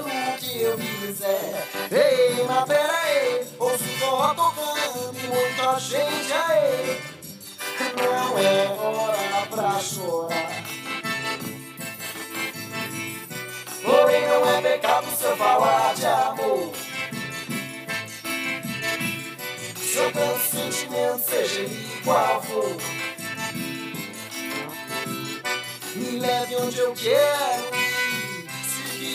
Luta pelo que eu quiser Ei, mas pera aí, ouço o forró tocando e muita gente aí Não é hora pra chorar. Porém não é pecado se eu falar de amor. Se eu sentimento, seja ele qual for. Me leve onde eu quero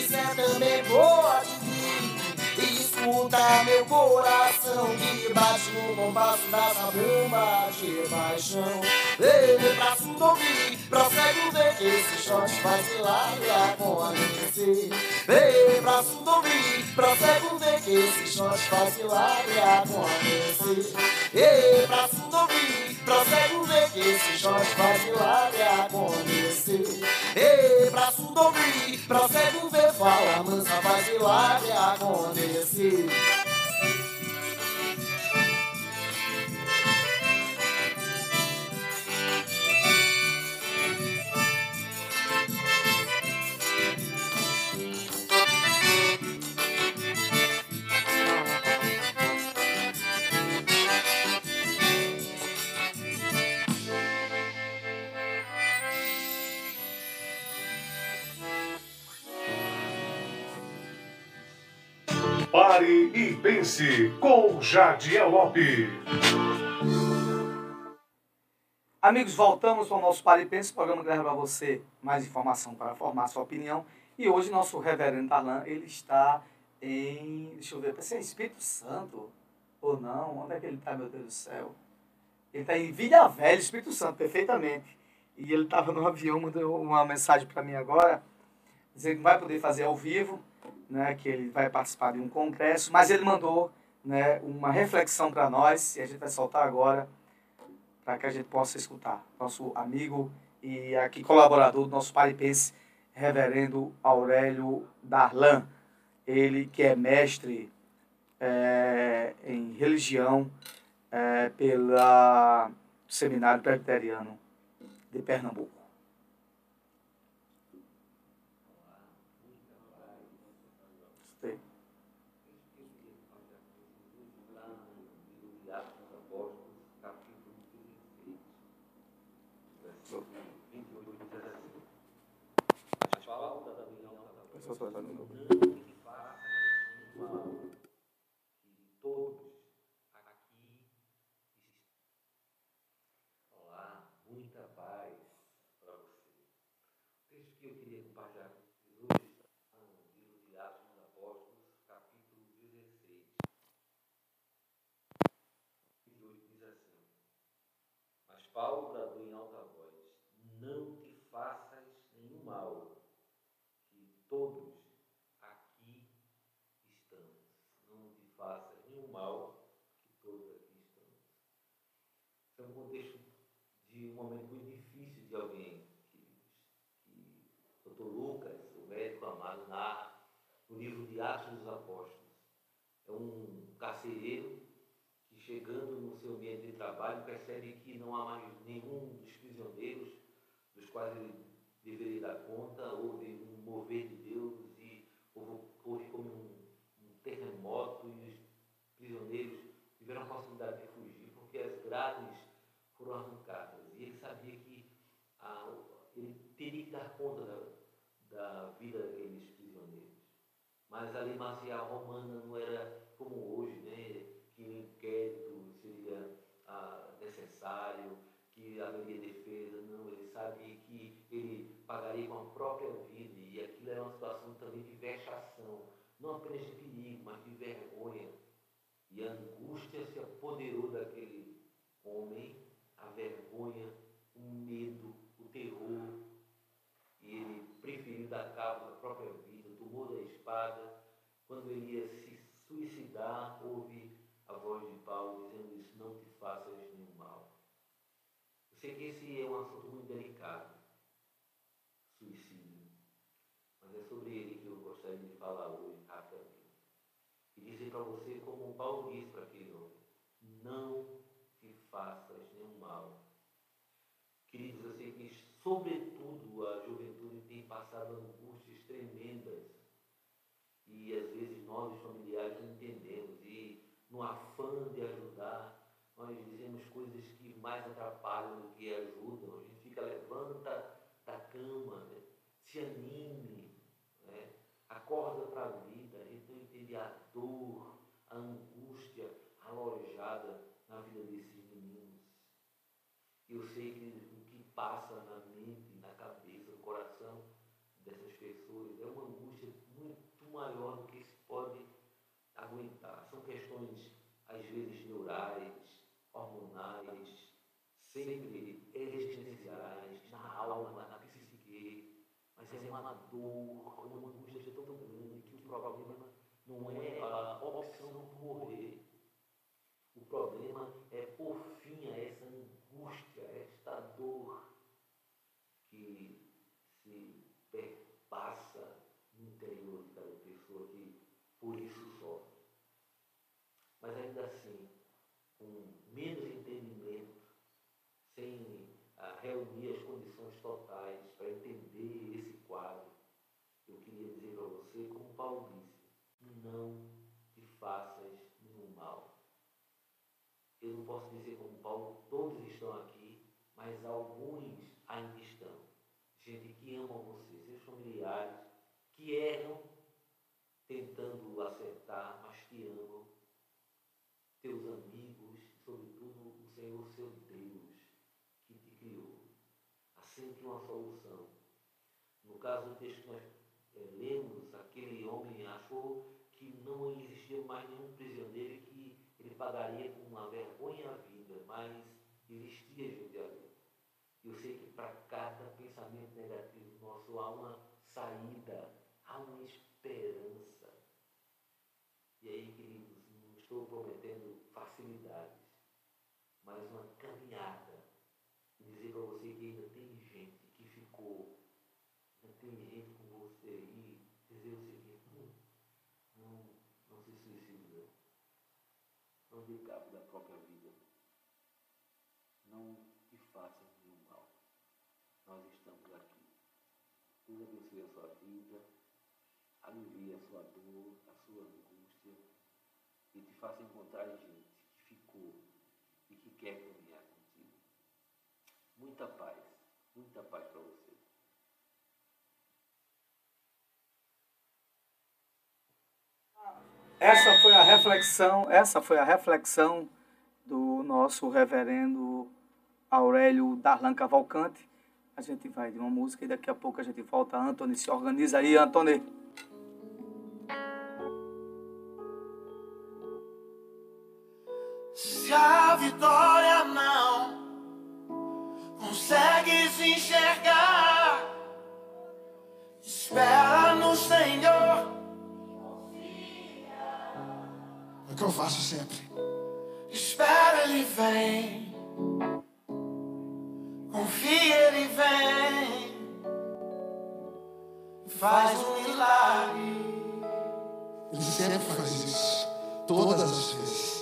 quiser também pode vir. E escuta meu coração que bate no compasso da sabumba de paixão. Ei, braço do ouvir, prossegue ver esse shot faz milagre acontecer. Ei, braço do ouvir, prossegue ver que esse shot faz milagre acontecer. Ei, braço do ouvir, prossegue ver que esse shot faz milagre acontecer. Ei, braço do ouvir, prossegue ver, fala mansa, faz milagre acontecer. Pare e pense com Jadiel Lopes. Amigos, voltamos para o nosso Paripense, programa que leva para você mais informação para formar sua opinião. E hoje nosso reverendo Darlan, ele está em, deixa eu ver, parece em Espírito Santo ou não? Onde é que ele está, meu Deus do céu? Ele está em Vilha Velha, Espírito Santo, perfeitamente. E ele estava no avião, mandou uma mensagem para mim agora, dizendo que vai poder fazer ao vivo, né, que ele vai participar de um congresso, mas ele mandou né, uma reflexão para nós, e a gente vai soltar agora, para que a gente possa escutar. Nosso amigo e aqui colaborador do nosso Paripense, reverendo Aurélio Darlan, ele que é mestre é, em religião é, pela Seminário Presbiteriano de Pernambuco. Sim. Pessoal, só tá no meu. Olá, muita paz para você. O texto que eu queria compartilhar com vocês hoje está no livro de Atos dos Apóstolos, capítulo 16. 18 diz assim: Paulo bradou em alta voz: Não te faças nenhum mal, que todos aqui estamos. Não te faças nenhum mal, que todos aqui estamos. Esse é um contexto de um momento muito difícil de alguém, queridos, que o Dr. Lucas, o médico amado, narra no livro de Atos dos Apóstolos. É um carcereiro que, chegando no seu ambiente de trabalho, percebe que não há mais nenhum dos prisioneiros dos quais ele deveria dar conta, houve um mover de Deus e houve, como um, um terremoto e os prisioneiros tiveram a possibilidade de fugir porque as grades foram arrancadas. E ele sabia que ah, ele teria que dar conta da, da vida daqueles prisioneiros. Mas a lei marcial romana não era como hoje, né? que o inquérito seria ah, necessário, que haveria defesa. Não, ele sabia que ele pagaria com a própria vida e aquilo era uma situação também de vexação, não apenas de perigo, mas de vergonha. E a angústia se apoderou daquele homem, a vergonha, o medo, o terror. E ele preferiu dar cabo da própria vida, tomou da espada. Quando ele ia se suicidar, houve a voz de Paulo dizendo isso: não te faças nenhum mal. Eu sei que esse é um assunto muito delicado, suicídio, mas é sobre ele que eu gostaria de falar hoje, rapidamente. E dizer para você, como Paulo disse para aquele homem: não te faças nenhum mal. Queridos, eu sei que, sobretudo, a juventude tem passado angústias tremendas e às vezes nós, os familiares, não entendemos e, no afã de ajudar, nós dizemos coisas que mais atrapalham do que ajudam. A gente fica, levanta da cama, né? se anime, né? acorda para a vida. A gente não entende a dor, a angústia alojada na vida desses meninos. Eu sei que o que passa na mente, na cabeça, no coração dessas pessoas é uma angústia muito maior do que se pode aguentar. São questões, às vezes, neurais, sempre existenciais, na alma, na psique, mas é uma dor, uma angústia tão grande que o problema não é a opção morrer. O problema é por fim a essa angústia, esta dor que se perpassa no interior de cada pessoa que por isso sofre. Mas ainda assim, com menos entendimento, sem ah, reunir as condições totais para entender esse quadro, eu queria dizer para você, como Paulo disse, não te faças nenhum mal. Eu não posso dizer como Paulo, todos estão aqui, mas alguns ainda estão. Gente que ama você, seus familiares, que erram tentando acertar, mas te amam. Teus amigos, sobretudo o Senhor seu Deus, que te criou. Há sempre uma solução. No caso do texto que nós eh, lemos, aquele homem achou que não existia mais nenhum prisioneiro que ele pagaria com uma vergonha a vida, mas existia ali. Eu sei que para cada pensamento negativo nosso há uma saída, há uma esperança. E aí, queridos, não estou prometendo facilidades, mas uma caminhada. E dizer para você que ainda tem gente que ficou, ainda tem gente com você e dizer o seguinte, "Hum, não, não se suicide não. Não dê cabo da própria vida. Não te faça nenhum mal. Nós estamos aqui. Deus abençoe a sua vida, alivie a sua dor, a sua angústia e te faça encontrar gente que ficou e que quer caminhar contigo. Muita paz, muita paz para você. Essa foi a reflexão, essa foi a reflexão do nosso reverendo Aurélio Darlan Cavalcante. A gente vai de uma música e daqui a pouco a gente volta. Antônio, se organiza aí, Antônio. Que eu faço sempre. Espera, ele vem. Confia, ele vem. Faz um milagre. Ele sempre faz isso. Todas as vezes.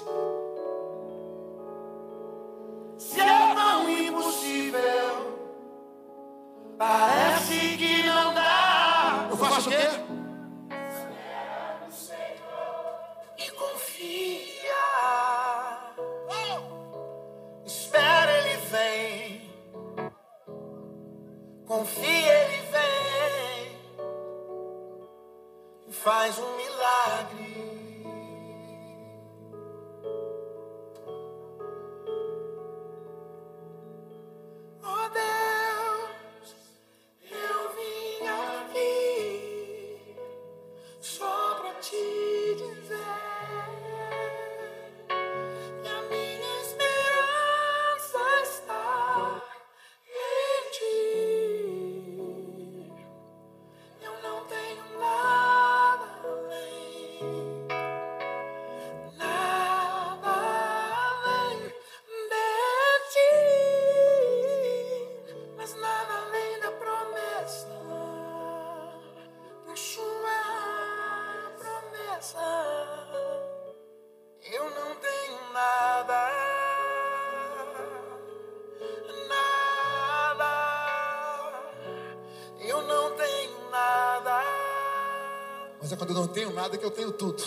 É quando eu não tenho nada que eu tenho tudo.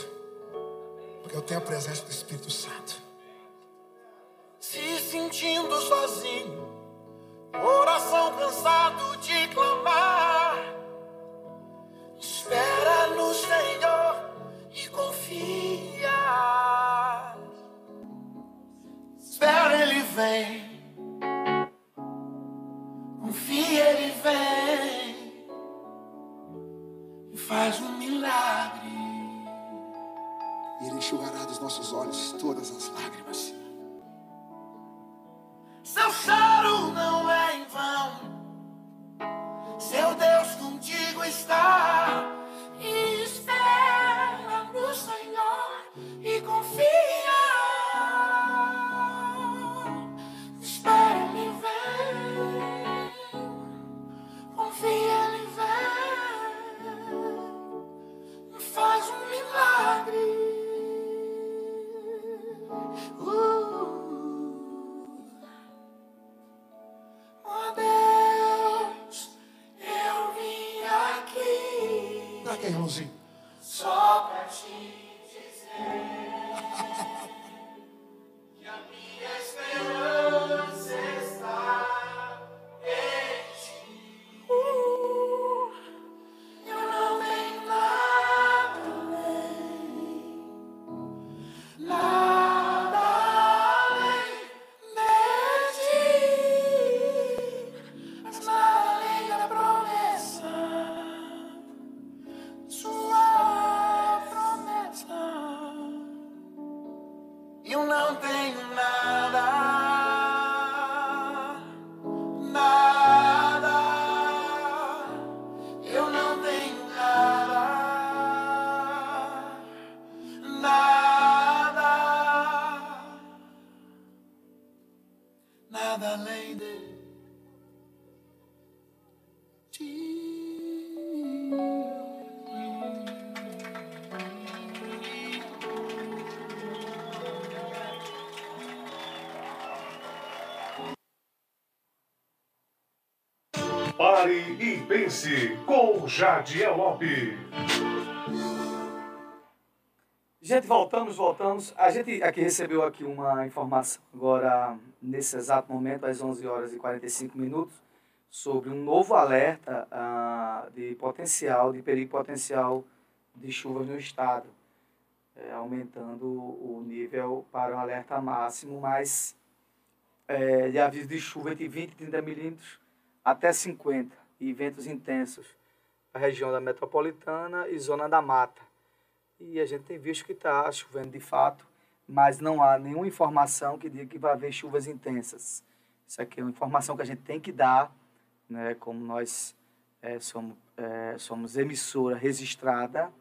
Porque eu tenho a presença do Espírito Santo. Se sentindo sozinho, Dá aqui, irmãozinho. só pra te dizer Jadiel Lopes. Gente, voltamos, voltamos. A gente aqui recebeu aqui uma informação agora, nesse exato momento, às 11 horas e 45 minutos, sobre um novo alerta ah, de potencial, de perigo potencial de chuvas no estado, é, aumentando o nível para o alerta máximo, mas é, de aviso de chuva entre 20 e 30 milímetros até 50 e ventos intensos região da metropolitana e zona da mata. E a gente tem visto que está chovendo de fato, mas não há nenhuma informação que diga que vai haver chuvas intensas. Isso aqui é uma informação que a gente tem que dar, né, como nós é, somos, é, somos emissora registrada,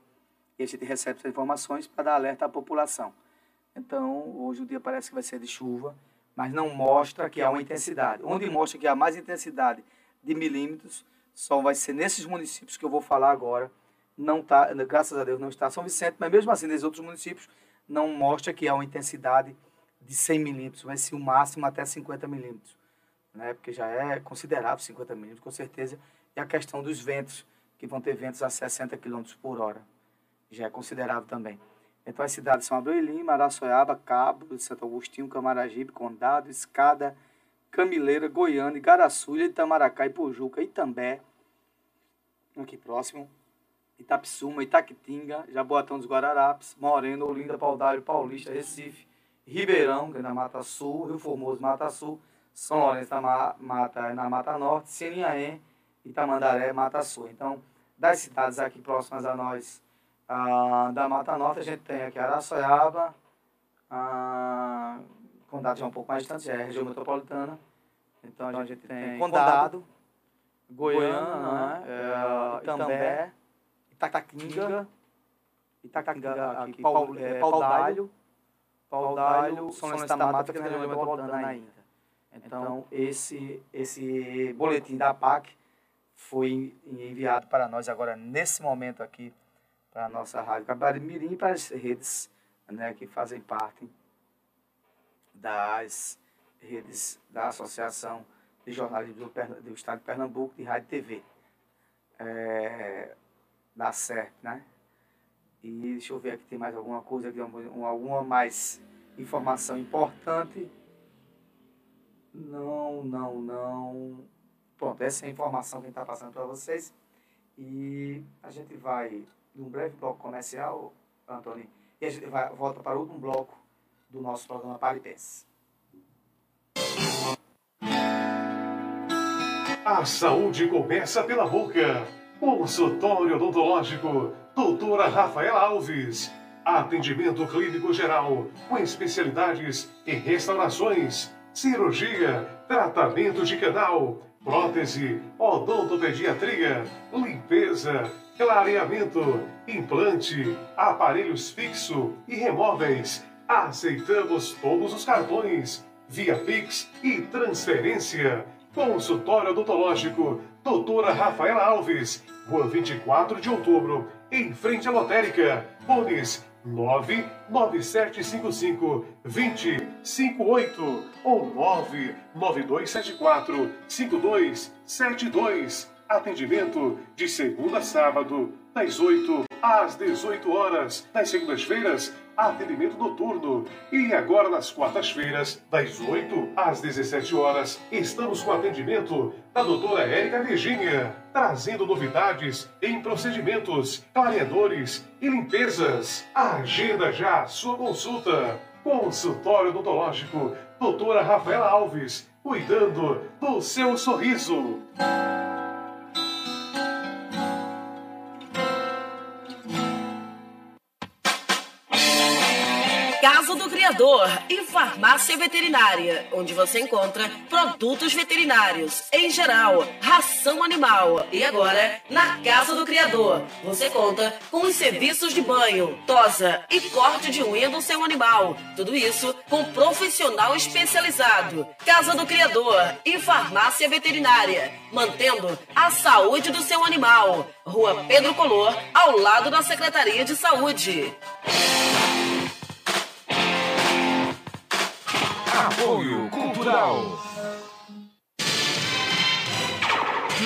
e a gente recebe essas informações para dar alerta à população. Então, hoje o dia parece que vai ser de chuva, mas não mostra que há uma intensidade. Onde mostra que há mais intensidade de milímetros, só vai ser nesses municípios que eu vou falar agora. Não tá, graças a Deus não está São Vicente, mas mesmo assim, nesses outros municípios, não mostra que há uma intensidade de 100 milímetros, vai ser o máximo até 50 milímetros, né? porque já é considerável 50 milímetros, com certeza. E a questão dos ventos, que vão ter ventos a 60 km por hora, já é considerável também. Então as cidades são Abreu e Lima, Araçoiaba, Cabo, Santo Agostinho, Camaragibe, Condado, Escada, Camileira, Goiânia, Igaraçu, Itamaracá, Ipojuca, Itambé, aqui próximo, Itapsuma, Itaquitinga, Jaboatão dos Guararapes, Moreno, Olinda, Paudalho, Paulista, Recife, Ribeirão, na Mata Sul, Rio Formoso, Mata Sul, São Lourenço Ma- Mata, na Mata Norte, Sininhaém, Itamandaré, Mata Sul. Então, das cidades aqui próximas a nós, ah, da Mata Norte, a gente tem aqui Araçoiaba, ah, Condado já é um pouco mais distante, é região metropolitana. Então, a gente tem Condado, Goiânia, né? é, Itambé, Itaquinga, Itaquinga aqui, Pau, é, Paudalho, Paudalho, São Lourenço da Mata, que é na região metropolitana ainda. Então, esse, esse boletim da PAC foi enviado para nós agora, nesse momento aqui, para a nossa Rádio Cabari Mirim e para as redes né, que fazem parte das redes da Associação de Jornalismo do, do Estado de Pernambuco, de Rádio e TV, é, da CERP, né? E deixa eu ver aqui, tem mais alguma coisa, alguma mais informação importante. Não, não, não. Pronto, essa é a informação que a gente está passando para vocês. E a gente vai num breve bloco comercial, Antônio, e a gente vai, volta para o último bloco do nosso programa Paripense. A saúde começa pela boca. Consultório odontológico, doutora Rafaela Alves. Atendimento clínico geral, com especialidades em restaurações, cirurgia, tratamento de canal, prótese, odontopediatria, limpeza, clareamento, implante, aparelhos fixo e remóveis. Aceitamos todos os cartões, via Pix e transferência. Consultório odontológico, doutora Rafaela Alves, Rua 24 de outubro, em frente à lotérica. Fones 99755 2058 ou 99274 5272. Atendimento de segunda a sábado, das 8 às 18 horas. Nas segundas-feiras, atendimento noturno. E agora nas quartas-feiras, das 8 às 17 horas, estamos com atendimento da doutora Érica Virgínia, trazendo novidades em procedimentos, clareadores e limpezas. Agenda já sua consulta. Consultório odontológico, doutora Rafaela Alves, cuidando do seu sorriso. Criador e Farmácia Veterinária, onde você encontra produtos veterinários em geral, ração animal. E agora, na Casa do Criador, você conta com os serviços de banho, tosa e corte de unha do seu animal. Tudo isso com profissional especializado. Casa do Criador e Farmácia Veterinária, mantendo a saúde do seu animal. Rua Pedro Color, ao lado da Secretaria de Saúde. Apoio Cultural.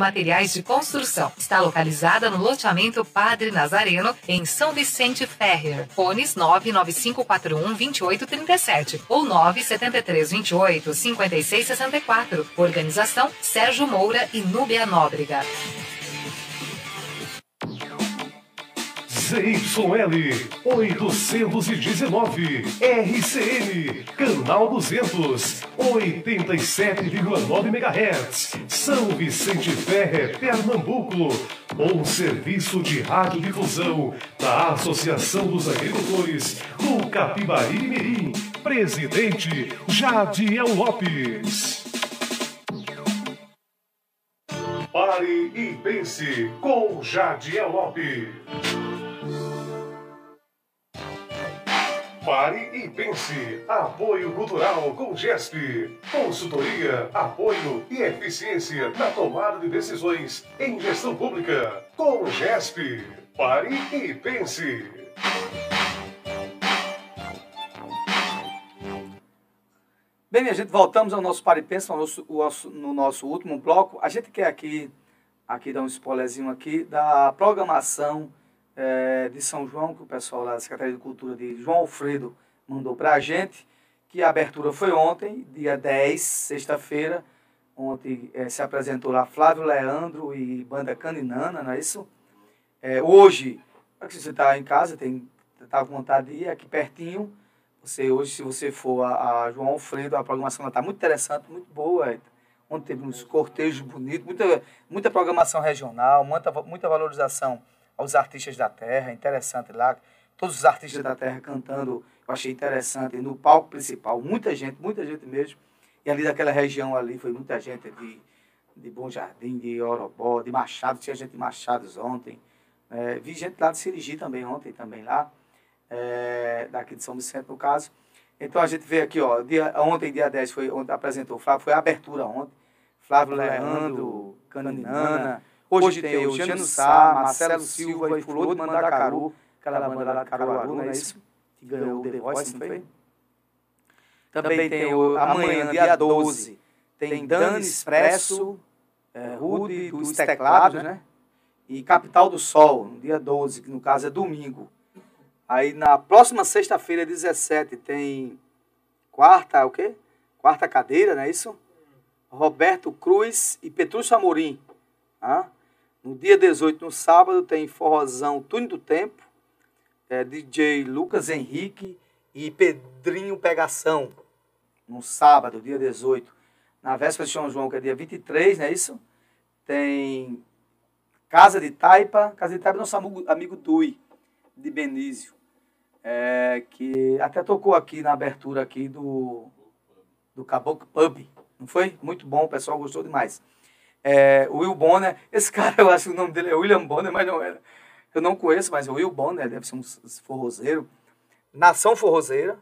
Materiais de Construção. Está localizada no loteamento Padre Nazareno, em São Vicente Ferrer. Fones 995412837 ou 973285664. Organização Sérgio Moura e Núbia Nóbrega. ZYL 819, RCN, canal 200, 87,9 MHz, São Vicente Ferre, Pernambuco. Um serviço de radiodifusão da Associação dos Agricultores do Capibari Mirim. Presidente Jadiel Lopes. Pare e pense com Jadiel Lopes. Pare e pense. Apoio Cultural com GESP. Consultoria, apoio e eficiência na tomada de decisões em gestão pública. Com GESP. Pare e pense. Bem, minha gente, voltamos ao nosso Pare e Pensa, no nosso- no nosso último bloco. A gente quer aqui, aqui dar um spoilerzinho aqui da programação eh, de São João, que o pessoal lá da Secretaria de Cultura de João Alfredo mandou para a gente, que a abertura foi ontem, dia 10, sexta-feira. Ontem eh, se apresentou lá Flávio Leandro e Banda Caninana, não é isso? Eh, hoje, se você está em casa, tem tá com vontade de ir aqui pertinho, você hoje, se você for a, a João Alfredo, a programação está muito interessante, muito boa. Ontem teve uns cortejos bonitos, muita, muita programação regional, muita, muita valorização aos artistas da terra, interessante lá. Todos os artistas da terra cantando, eu achei interessante. No palco principal, muita gente, muita gente mesmo. E ali daquela região ali, foi muita gente de, de Bom Jardim, de Orobó, de Machado, tinha gente de Machados ontem. É, vi gente lá de Sirigi também ontem, também lá é, daqui de São Vicente, no caso. Então a gente vê aqui, ó, dia, ontem, dia 10, foi onde apresentou o Flávio, foi a abertura ontem. Flávio Leandro, Caninana. Hoje tem o Giano Sá, Marcelo Silva e Fulô de Mandacaru, aquela banda lá de Caruaru, não é isso? Que ganhou o The Voice, não foi? Também tem o, amanhã, dia 12, tem Dani Expresso, é, Rude dos Teclados, né? E Capital do Sol, no dia 12, que no caso é domingo. Aí na próxima sexta-feira, 17, tem quarta, o quê? Quarta cadeira, não é isso? Roberto Cruz e Petrúcio Amorim. Ah? No dia 18, no sábado, tem Forrozão Túnel do Tempo, é, DJ Lucas Henrique e Pedrinho Pegação. No sábado, dia 18. Na véspera de São João, que é dia 23, não é isso? Tem Casa de Taipa. Casa de Taipa é nosso amigo, amigo Dui, de Benício. É, que até tocou aqui na abertura aqui do, do Caboclo Pub. Não foi? Muito bom, o pessoal gostou demais. É, o Will Bonner, esse (laughs) cara, eu acho que o nome dele é William Bonner, mas não era. Eu não conheço, mas o Will Bonner deve ser um forrozeiro. Nação Forrozeira,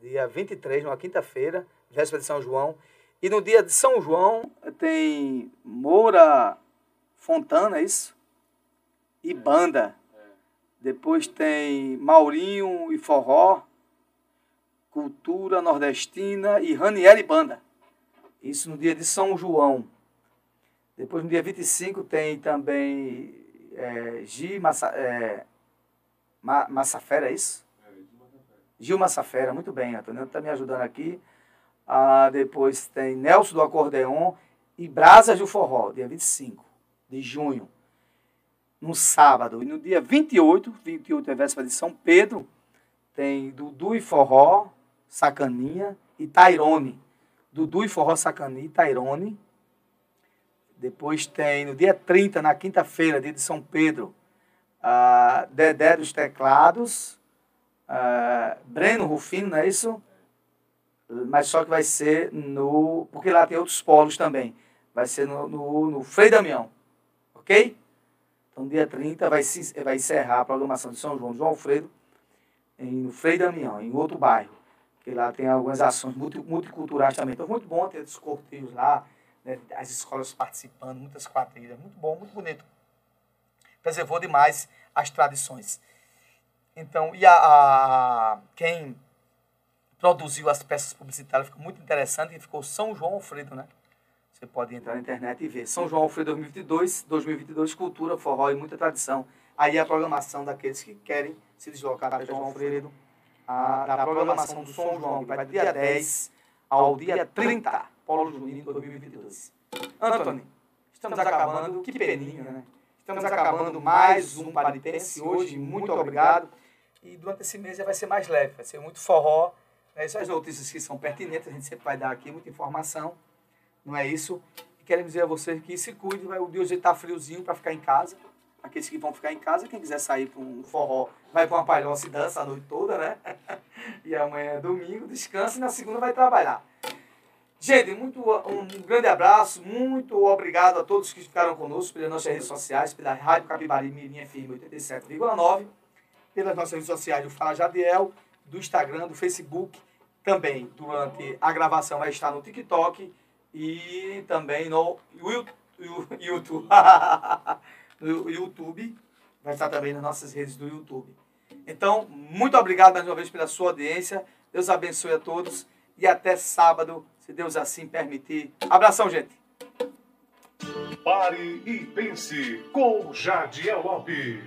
dia 23, numa quinta-feira, véspera de São João. E no dia de São João tem Moura Fontana, é isso? E banda. Depois tem Maurinho e Forró, Cultura Nordestina e Raniel e Banda. Isso no dia de São João. Depois, no dia 25, tem também é, Gi Massa, é, Ma, Massafera, é isso? Gil Massafera, muito bem, Antônio está me ajudando aqui. Ah, depois tem Nelson do Acordeon e Brasas do Forró, dia 25 de junho, no sábado. E no dia 28, 28 é véspera de São Pedro, tem Dudu e Forró, Sacaninha e Tairone. Dudu e Forró, Sacaninha e Tairone. Depois tem no dia 30, na quinta-feira, dia de São Pedro, ah, Dedé dos Teclados, ah, Breno Rufino, não é isso? Mas só que vai ser no. Porque lá tem outros polos também. Vai ser no, no, no Frei Damião. Ok? Então, dia 30 vai, se, vai encerrar a programação de São João, João Alfredo, em, no Frei Damião, em outro bairro. Que lá tem algumas ações multi, multiculturais também. Então, muito bom ter esses cortejos lá, né, as escolas participando, muitas quadrilhas. Muito bom, muito bonito. Preservou demais as tradições. Então, e a, a quem produziu as peças publicitárias ficou muito interessante, que ficou São João Alfredo, né? Você pode entrar na internet e ver. São João Alfredo 2022, 2022, cultura, forró e muita tradição. Aí a programação daqueles que querem se deslocar para João Alfredo, a, programação do São João, que vai do dia 10 ao dia 30, Polo Junino 2022. Antônio, estamos acabando, que peninho, né? Estamos acabando mais um Paripense hoje. Muito obrigado. E durante esse mês já vai ser mais leve, vai ser muito forró. Né? Essas notícias que são pertinentes, a gente sempre vai dar aqui muita informação. Não é isso? E dizer a vocês que se cuide, vai, o dia hoje está friozinho para ficar em casa. Aqueles que vão ficar em casa, quem quiser sair para um forró, vai para uma palhoça e dança a noite toda, né? (laughs) e amanhã é domingo, descansa e na segunda vai trabalhar. Gente, muito, um grande abraço, muito obrigado a todos que ficaram conosco pelas nossas redes sociais, pela Rádio Capibari Mirim FM 87,9, pelas nossas redes sociais do Fala Jadiel, do Instagram, do Facebook, também durante a gravação vai estar no TikTok e também no YouTube. (laughs) no YouTube, vai estar também nas nossas redes do YouTube. Então, muito obrigado mais uma vez pela sua audiência. Deus abençoe a todos e até sábado, se Deus assim permitir. Abração, gente. Pare e pense com Jadiel Lopes.